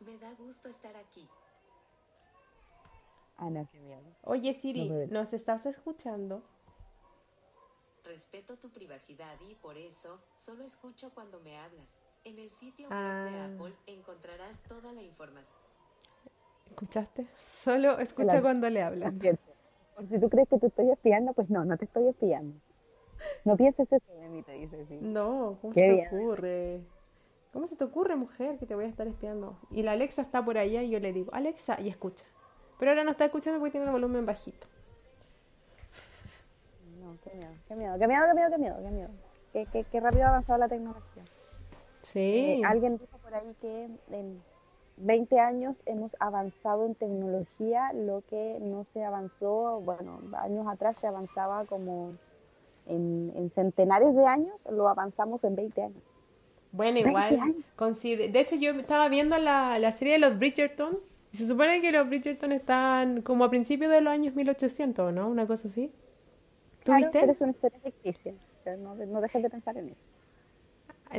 S3: Me da gusto estar aquí.
S1: Ah, no, qué miedo.
S2: Oye, Siri, ¿nos estás escuchando?
S3: Respeto tu privacidad y por eso solo escucho cuando me hablas. En el sitio web de ah. Apple encontrarás toda la información.
S2: ¿Escuchaste? Solo escucha cuando le hablas.
S1: Por si tú crees que te estoy espiando, pues no, no te estoy espiando. No pienses eso de mí, te dice. Sí.
S2: No, ¿cómo se te ocurre? ¿Cómo se te ocurre, mujer, que te voy a estar espiando? Y la Alexa está por allá y yo le digo, Alexa, y escucha. Pero ahora no está escuchando porque tiene el volumen bajito.
S1: No, qué miedo, qué miedo, qué miedo, qué miedo, qué miedo, qué miedo. Qué, qué, rápido ha avanzado la tecnología.
S2: Sí.
S1: Eh, alguien dijo por ahí que en 20 años hemos avanzado en tecnología, lo que no se avanzó, bueno, años atrás se avanzaba como en, en centenares de años, lo avanzamos en 20 años.
S2: Bueno, igual, de hecho yo estaba viendo la, la serie de los Bridgerton y se supone que los Bridgerton están como a principios de los años 1800, ¿no? Una cosa así.
S1: ¿Tú claro, viste? Pero es una historia ficticia, no, no dejes de pensar en eso.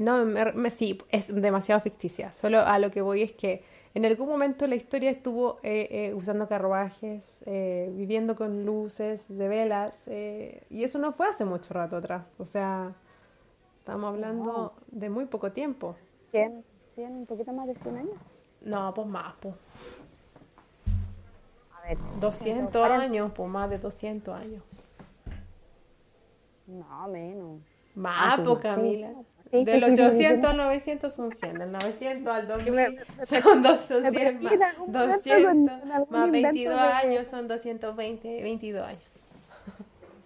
S2: No, me, sí, es demasiado ficticia. Solo a lo que voy es que en algún momento la historia estuvo eh, eh, usando carruajes, eh, viviendo con luces de velas, y eso no fue hace mucho rato atrás. O sea, estamos hablando de muy poco tiempo.
S1: ¿100, 100, un poquito más de 100 años?
S2: No, pues más, pues. A ver. 200 años, pues más de 200 años.
S1: No, menos.
S2: Más, pues Camila. Del 800 al 900 son 100, del 900 al 2000 son 200 más, 200 más 22 años son 220, 22 años.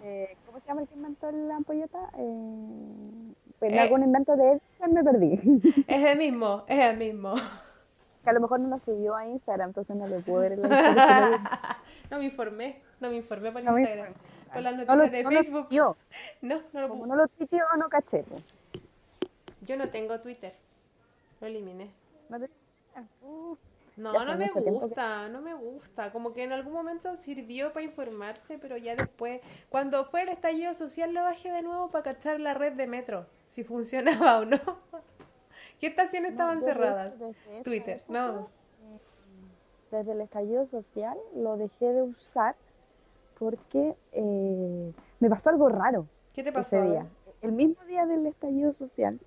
S1: Eh, ¿Cómo se llama el que inventó la ampolleta? Eh, pues eh, algún invento de él, me perdí.
S2: Es el mismo, es el mismo.
S1: Que a lo mejor no lo subió a Instagram, entonces no le puedo ver.
S2: No me informé, no me informé por Instagram. Por las noticias de Facebook.
S1: Lo
S2: no, no lo
S1: Como no lo tuiteó, no caché.
S2: Yo no tengo Twitter. Lo eliminé.
S1: No,
S2: no, me gusta, no me gusta. Como que en algún momento sirvió para informarse, pero ya después, cuando fue el estallido social, lo bajé de nuevo para cachar la red de metro, si funcionaba o no. ¿Qué estaciones estaban cerradas? Twitter, no.
S1: Eh, desde el estallido social lo dejé de usar porque eh, me pasó algo raro.
S2: ¿Qué te pasó? Ese
S1: día. El mismo día del estallido social,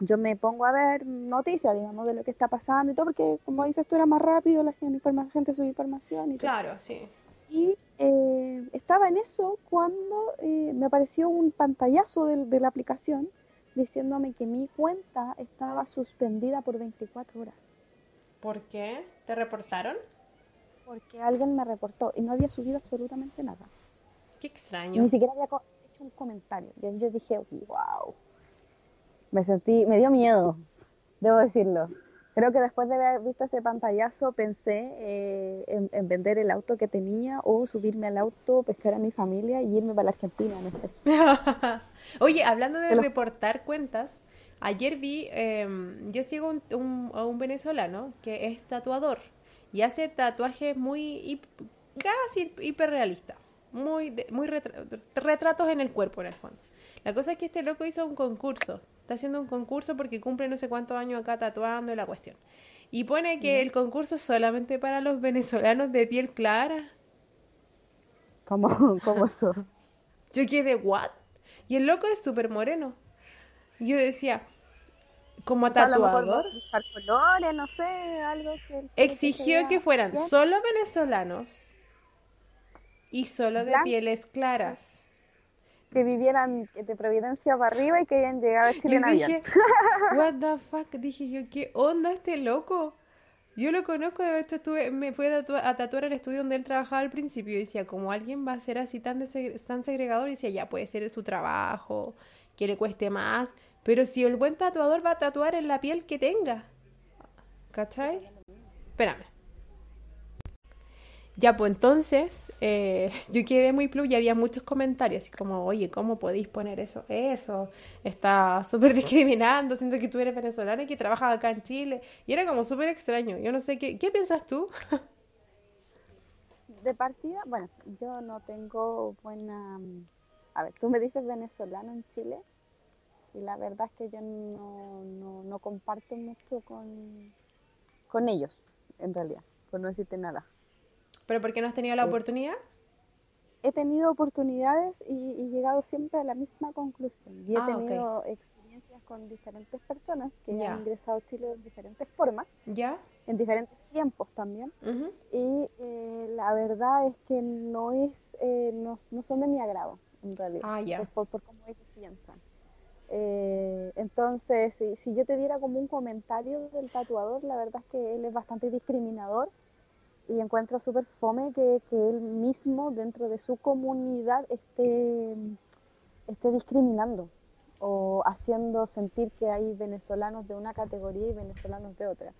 S1: yo me pongo a ver noticias, digamos, de lo que está pasando y todo, porque como dices tú, era más rápido, la gente, la gente sube información y
S2: todo. Claro, sí.
S1: Y eh, estaba en eso cuando eh, me apareció un pantallazo de, de, la aplicación diciéndome que mi cuenta estaba suspendida por 24 horas.
S2: ¿Por qué? ¿Te reportaron?
S1: Porque alguien me reportó y no había subido absolutamente nada.
S2: Qué extraño.
S1: Ni siquiera había hecho un comentario. Y yo dije, wow, me sentí, me dio miedo, debo decirlo. Creo que después de haber visto ese pantallazo pensé eh, en, vender el auto que tenía o subirme al auto, pescar a mi familia y irme para la Argentina, no sé.
S2: Oye, hablando de reportar cuentas, ayer vi, em, yo sigo un, a un venezolano que es tatuador y hace tatuajes muy, casi hiperrealistas, muy, muy retratos en el cuerpo en el fondo. La cosa es que este loco hizo un concurso está haciendo un concurso porque cumple no sé cuántos años acá tatuando la cuestión. Y pone que el concurso es solamente para los venezolanos de piel clara.
S1: ¿Cómo, cómo son?
S2: Yo quedé, ¿what? Y el loco es súper moreno. Y yo decía, como tatuador.
S1: colores, no sé, algo que.
S2: Exigió que, fueran solo venezolanos y solo de pieles claras
S1: que vivieran de Providencia para arriba y que hayan llegado a Chile en
S2: dije, What the fuck? Dije yo, ¿qué onda este loco? Yo lo conozco, de hecho estuve, me fui a, tatuar, al estudio donde él trabajaba al principio y decía, como alguien va a ser así tan, tan segregador, y decía, ya puede ser su trabajo, que le cueste más, pero si el buen tatuador va a tatuar en la piel que tenga, ¿cachai? Espérame. Ya, pues entonces, eh, yo quedé muy plus y había muchos comentarios, así como, oye, ¿cómo podéis poner eso? Eso, está súper discriminando, siento que tú eres venezolana y que trabajas acá en Chile. Y era como súper extraño, yo no sé, ¿qué, qué piensas tú?
S1: De partida, bueno, yo no tengo buena... A ver, tú me dices venezolano en Chile y la verdad es que yo no, no, no comparto mucho con, con ellos, en realidad, por no decirte nada.
S2: ¿Pero por qué no has tenido la oportunidad?
S1: He tenido oportunidades y, he llegado siempre a la misma conclusión. Y he ah, tenido experiencias con diferentes personas que han ingresado a Chile de diferentes formas.
S2: ¿Ya?
S1: En diferentes tiempos también. Y eh, la verdad es que no es eh, no, no, son de mi agrado, en realidad.
S2: Ah.
S1: Por, por, cómo ellos piensan. Eh, entonces, si, si, yo te diera como un comentario del tatuador, la verdad es que él es bastante discriminador y encuentro súper fome que, que, él mismo dentro de su comunidad esté, esté discriminando o haciendo sentir que hay venezolanos de una categoría y venezolanos de otra.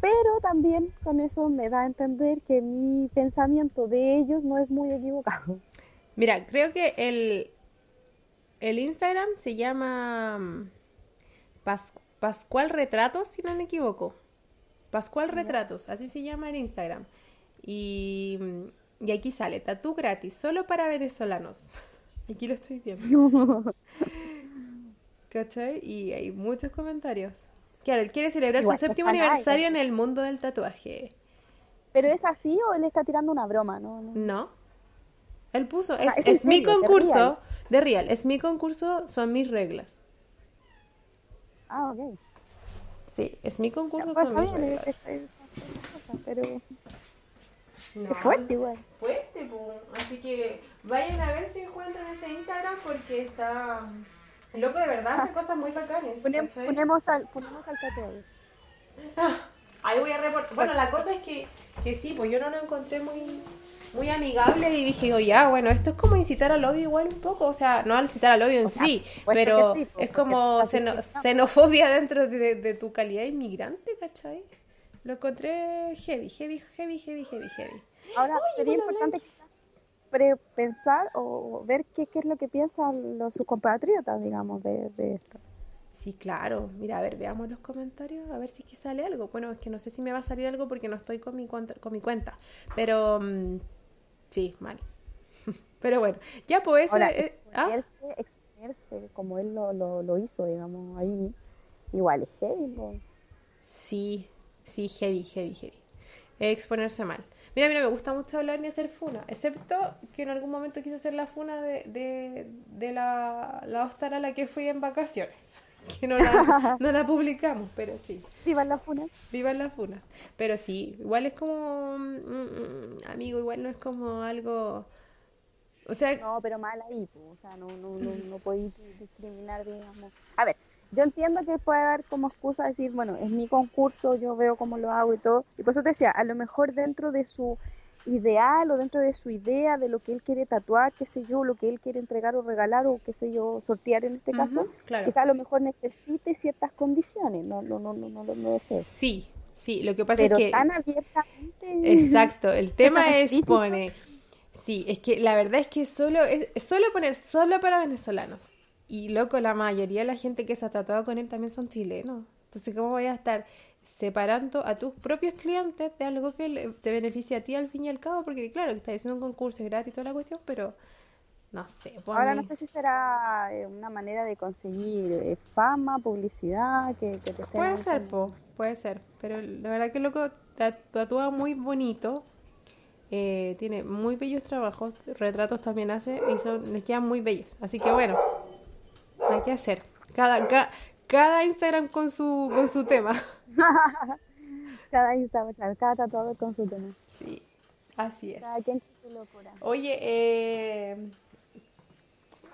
S1: Pero también con eso me da a entender que mi pensamiento de ellos no es muy equivocado.
S2: Mira, creo que el, el Instagram se llama mm, Pascual Retratos, si no me equivoco. Pascual Retratos, así se llama el Instagram. Y, y aquí sale, tatú gratis, solo para venezolanos. Aquí lo estoy viendo. ¿Cachai? Y hay muchos comentarios. Claro, él quiere celebrar su séptimo aniversario en el mundo del tatuaje.
S1: ¿Pero es así o él está tirando una broma? No.
S2: no. Él puso, es, mi concurso de real. es mi concurso, son mis reglas.
S1: Ah, ok.
S2: Sí, es mi concurso, pues son mis reglas.
S1: pero es fuerte igual.
S2: Fuerte, pues. Así que vayan a ver si encuentran ese Instagram porque está... Loco, de verdad, hace cosas muy bacanas.
S1: ponemos al, ponemos al
S2: ah, ahí voy a reportar. Bueno, la cosa es que, que sí, pues yo no lo encontré muy muy amigable y dije, oye, ya, bueno, esto es como incitar al odio igual un poco, o sea, no al incitar al odio en sí, pero pues, es como xenofobia dentro de, de, tu calidad inmigrante, ¿cachai? Lo encontré heavy, heavy, heavy, heavy, heavy, heavy.
S1: Ahora, sería importante pensar o ver qué, qué, es lo que piensan los, sus compatriotas, digamos, de, esto.
S2: Sí, claro. Mira, a ver, veamos los comentarios, a ver si es que sale algo. Bueno, es que no sé si me va a salir algo porque no estoy con mi cuenta, con mi cuenta. Pero mm, sí, mal. Pero bueno, ya pues
S1: Ahora, ¿ah? exponerse, como él lo, lo, lo, hizo, digamos, ahí, igual es heavy.
S2: Sí, Sí, heavy, heavy, heavy. Exponerse mal. Mira, mira, me gusta mucho hablar ni hacer funa, excepto que en algún momento quise hacer la funa de, de, de la, la hostal a la que fui en vacaciones. Que no la, no la publicamos, pero sí.
S1: Viva la funa.
S2: Viva la funa. Pero sí, igual es como. Mm, mm, amigo, igual no es como algo. O sea.
S1: No, pero mal ahí, o sea, no, no, no, no podéis discriminar, digamos. A ver, yo entiendo que puede dar como excusa decir, bueno, es mi concurso, yo veo cómo lo hago y todo. Y por eso te decía, a lo mejor dentro de su ideal o dentro de su idea de lo que él quiere tatuar, qué sé yo, lo que él quiere entregar o regalar o qué sé yo, sortear en este caso, quizá a lo mejor necesite ciertas condiciones, no, no, no, no, no, no sé.
S2: Sí, sí, lo que pasa
S1: es
S2: que...
S1: tan abiertamente...
S2: Exacto, el tema es, pone... Sí, es que la verdad es que solo es solo poner solo para venezolanos. Y loco, la mayoría de la gente que se ha tratado con él también son chilenos. Entonces, ¿cómo voy a estar separando a tus propios clientes de algo que te beneficia a ti al fin y al cabo? Porque claro, que estás haciendo un concurso gratis y toda la cuestión, pero no sé.
S1: Ahora no sé si será eh, una manera de conseguir eh, fama, publicidad, que, te
S2: Puede ser, puede ser. Pero la verdad que loco tatúa muy bonito. Eh, tiene muy bellos trabajos, retratos también hace y son, les quedan muy bellos. Así que bueno, hay que hacer. Cada, cada Instagram con su, con su tema.
S1: cada Instagram, cada tatuador con su tema.
S2: Sí, así es.
S1: Cada quien su locura.
S2: Oye, eh,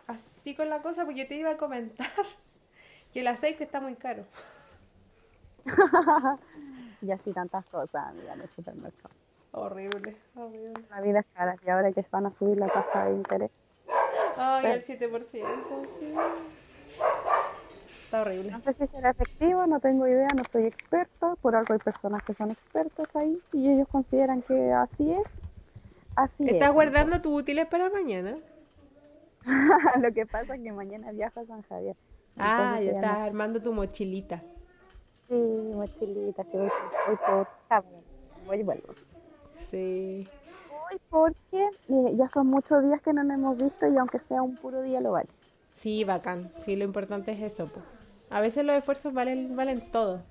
S2: así con la cosa, porque yo te iba a comentar que el aceite está muy caro.
S1: y así tantas cosas, amiga, en el supermercado.
S2: Horrible, horrible.
S1: La vida es cara y ahora que van a subir la tasa de interés.
S2: Ay, el 7%. Sí. Está horrible.
S1: No sé si será efectivo, no tengo idea, no soy experta. Por algo hay personas que son expertas ahí y ellos consideran que así es. Así
S2: ¿Estás guardando tus útiles para mañana?
S1: Lo que pasa es que mañana viajo a San Javier.
S2: ah, ya estás armando tu mochilita.
S1: Sí, mochilita, que voy, por voy y vuelvo.
S2: Sí.
S1: Voy porque eh, ya son muchos días que no nos hemos visto y aunque sea un puro día lo vale.
S2: Sí, bacán. Sí, lo importante es eso. Pues. A veces los esfuerzos valen, valen todo.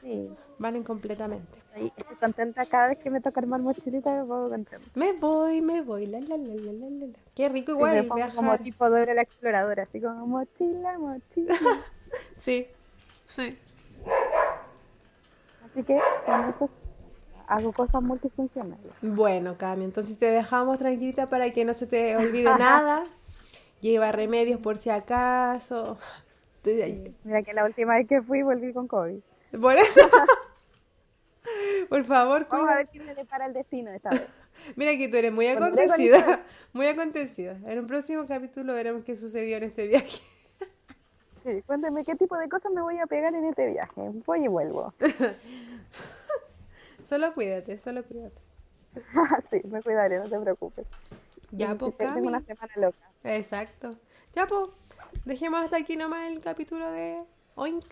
S1: Sí.
S2: Valen completamente.
S1: estoy contenta cada vez que me toca armar mochilita, me pongo contenta.
S2: Me voy, me voy, la, la, la, la, la, la. Qué rico igual
S1: viajar. como tipo Dora la exploradora, así como mochila, mochila.
S2: sí, sí.
S1: Así que con eso hago cosas multifuncionales.
S2: Bueno, Cami, entonces te dejamos tranquilita para que no se te olvide nada. Lleva remedios por si acaso.
S1: Mira que la última vez que fui volví con COVID.
S2: Por eso. Por favor,
S1: Vamos a ver quién me depara el destino esta vez.
S2: Mira que tú eres muy acontecida, muy acontecida. En un próximo capítulo veremos qué sucedió en este viaje.
S1: Sí, cuéntame qué tipo de cosas me voy a pegar en este viaje. Voy y vuelvo.
S2: solo cuídate, solo cuídate.
S1: sí, me cuidaré, no te preocupes.
S2: Ya, pues,
S1: Tengo una semana loca.
S2: Exacto. Ya, pues, dejemos hasta aquí nomás el capítulo de Oink.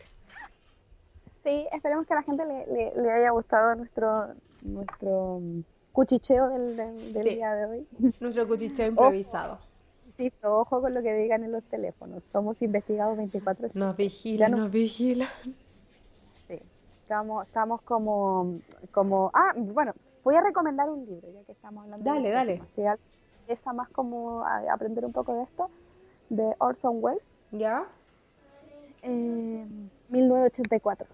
S1: Sí, esperemos que a la gente le, le, haya gustado nuestro nuestro cuchicheo del, del, día de hoy.
S2: Nuestro cuchicheo improvisado.
S1: Sí, ojo con lo que digan en los teléfonos. Somos investigados 24
S2: Nos vigilan, nos vigilan.
S1: Sí, estamos, estamos como, como... Ah, bueno, voy a recomendar un libro, ya que estamos hablando
S2: Dale, dale.
S1: Esa más como aprender un poco de esto, de Orson Welles.
S2: ¿Ya?
S1: Eh, 1984.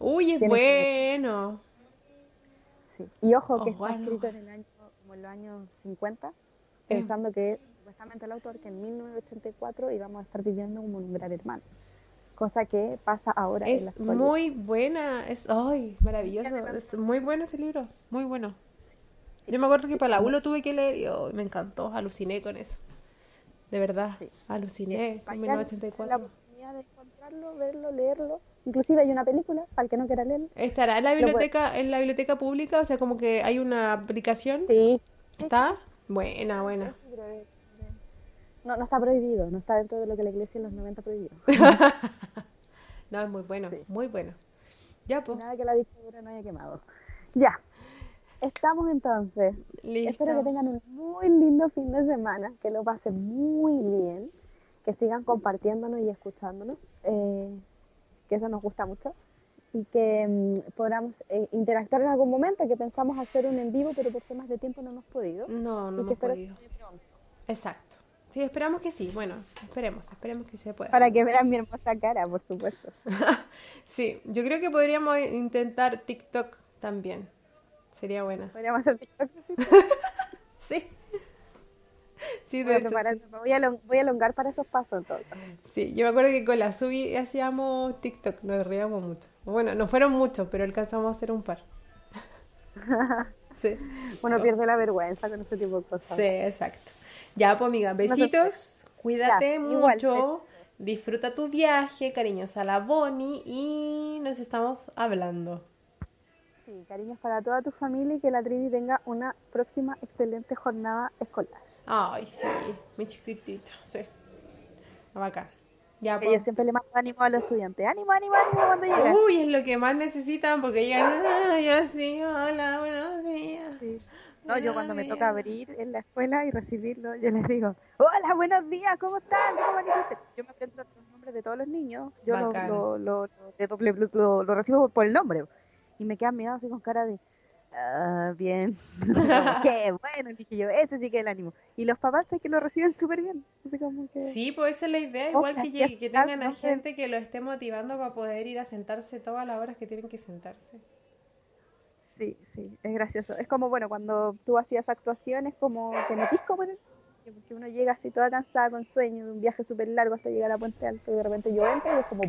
S2: Uy, es bueno.
S1: Sí. Y ojo que oh, está escrito en el año, como en los años 50, pensando que supuestamente el autor que en 1984 íbamos a estar viviendo como un gran hermano. Cosa que pasa ahora
S2: es
S1: en la
S2: actualidad. muy buena, es ay, maravilloso, es muy bueno ese libro, muy bueno. Yo me acuerdo que para la U lo tuve que leer y me encantó, aluciné con eso. De verdad, aluciné con 1984. La
S1: oportunidad de encontrarlo, verlo, leerlo Inclusive hay una película, para el que no quiera leer.
S2: ¿Estará en la biblioteca, en la biblioteca pública? O sea, como que hay una aplicación.
S1: Sí.
S2: ¿Está? Buena, buena.
S1: No, no está prohibido, no está dentro de lo que la iglesia en los 90 prohibió.
S2: no, es muy bueno, muy bueno. Ya, pues.
S1: Nada que la dictadura no haya quemado. Ya. Estamos entonces.
S2: Listo.
S1: Espero que tengan un muy lindo fin de semana, que lo pasen muy bien, que sigan compartiéndonos y escuchándonos. Eh, que eso nos gusta mucho, y que mm, podamos eh, interactuar en algún momento, que pensamos hacer un en vivo, pero por temas de tiempo no hemos podido.
S2: No, no
S1: y que
S2: hemos podido. pronto. Exacto. Sí, esperamos que sí. Bueno, esperemos, esperemos que se pueda.
S1: Para que vean mi hermosa cara, por supuesto.
S2: sí, yo creo que podríamos intentar TikTok también. Sería buena.
S1: Podríamos hacer TikTok.
S2: sí.
S1: Sí, voy, a voy, a alongar para esos pasos entonces.
S2: Sí, yo me acuerdo que con la Subi hacíamos TikTok, nos reíamos mucho. Bueno, no fueron muchos, pero alcanzamos a hacer un par.
S1: sí. Bueno, pierde la vergüenza con este tipo de cosas.
S2: Sí, exacto. Ya, pues amiga, besitos, cuídate mucho, disfruta tu viaje, cariños a la Bonnie y nos estamos hablando.
S1: Sí, cariños para toda tu familia y que la Trini tenga una próxima excelente jornada escolar.
S2: Ay, sí, mi chiquitito, sí. Bacán.
S1: Ya, pues. Yo siempre le mando ánimo a los estudiantes. Ánimo, ánimo, ánimo cuando llegan.
S2: Uy, es lo que más necesitan porque llegan, así, hola, buenos días.
S1: No, yo cuando me toca abrir en la escuela y recibirlo, yo les digo, hola, buenos días, ¿cómo están? ¿Cómo yo me aprendo los nombres de todos los niños. Yo lo, lo, lo, lo, recibo por el nombre. Y me quedan mirados así con cara de, Ah, bien. Qué bueno, dije yo, ese sí que es el ánimo. Y los papás es que lo reciben súper bien.
S2: Sí, pues esa es la idea, igual que, que tengan a gente que lo esté motivando para poder ir a sentarse todas las horas que tienen que sentarse.
S1: Sí, sí, es gracioso. Es como, bueno, cuando tú hacías actuaciones, como te metís como en porque uno llega así toda cansada, con sueño, de un viaje súper largo hasta llegar a Puente Alto, y de repente yo entro y es como,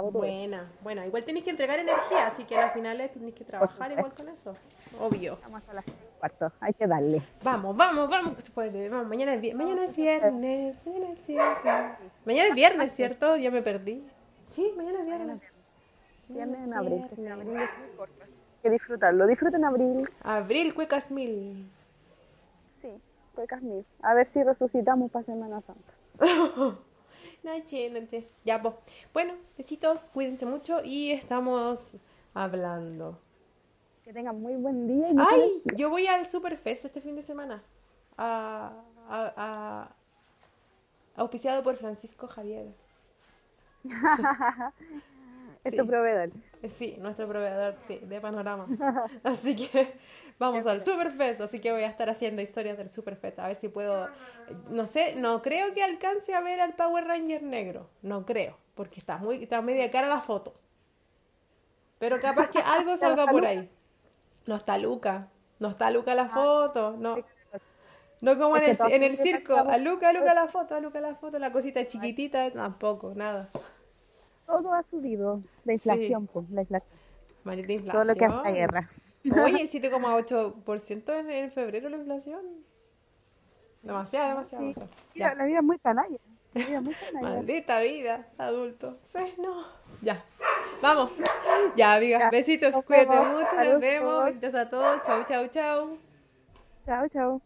S2: Buena, bueno, igual tenéis que entregar energía, así que al final tenéis que trabajar igual con eso, obvio.
S1: Vamos a las cuarto, hay que darle.
S2: Vamos, vamos, vamos, vamos mañana, es, mañana es viernes, mañana es viernes. Mañana es viernes, ¿cierto? Ya me perdí. Sí, mañana es viernes.
S1: Viernes en abril, que en abril es muy corto. que disfrutarlo. Disfruten abril.
S2: Abril, cuecas mil.
S1: Sí, cuecas mil. A ver si resucitamos para Semana Santa.
S2: noche. Ya, pues. Bueno, besitos, cuídense mucho y estamos hablando.
S1: Que tengan muy buen día. Y
S2: Ay, yo voy al Superfest este fin de semana. A, a, a, auspiciado por Francisco Javier.
S1: es tu proveedor.
S2: Sí, nuestro proveedor, sí, de panoramas. Así que vamos al Superfest, así que voy a estar haciendo historias del Superfest, a ver si puedo, no sé, no creo que alcance a ver al Power Ranger negro, no creo, porque está muy, está media cara la foto. Pero capaz que algo salga por ahí. No está Luca, no está Luca la ah, foto, no. No como en el, en el circo, a Luca, a Luca la foto, a Luca la foto, la cosita chiquitita, tampoco, nada.
S1: Todo ha subido, la inflación, pues, la inflación.
S2: inflación.
S1: Todo lo que hace la guerra.
S2: Oye, 7,8% en, en febrero la inflación. Demasiado, demasiado.
S1: La vida es muy canalla.
S2: Maldita vida, adulto. Sí, no. Ya. Vamos. Ya, amigas. Besitos. Cuídate mucho. Nos vemos. Besitos a todos. Chau, chau, chau.
S1: Chau, chau.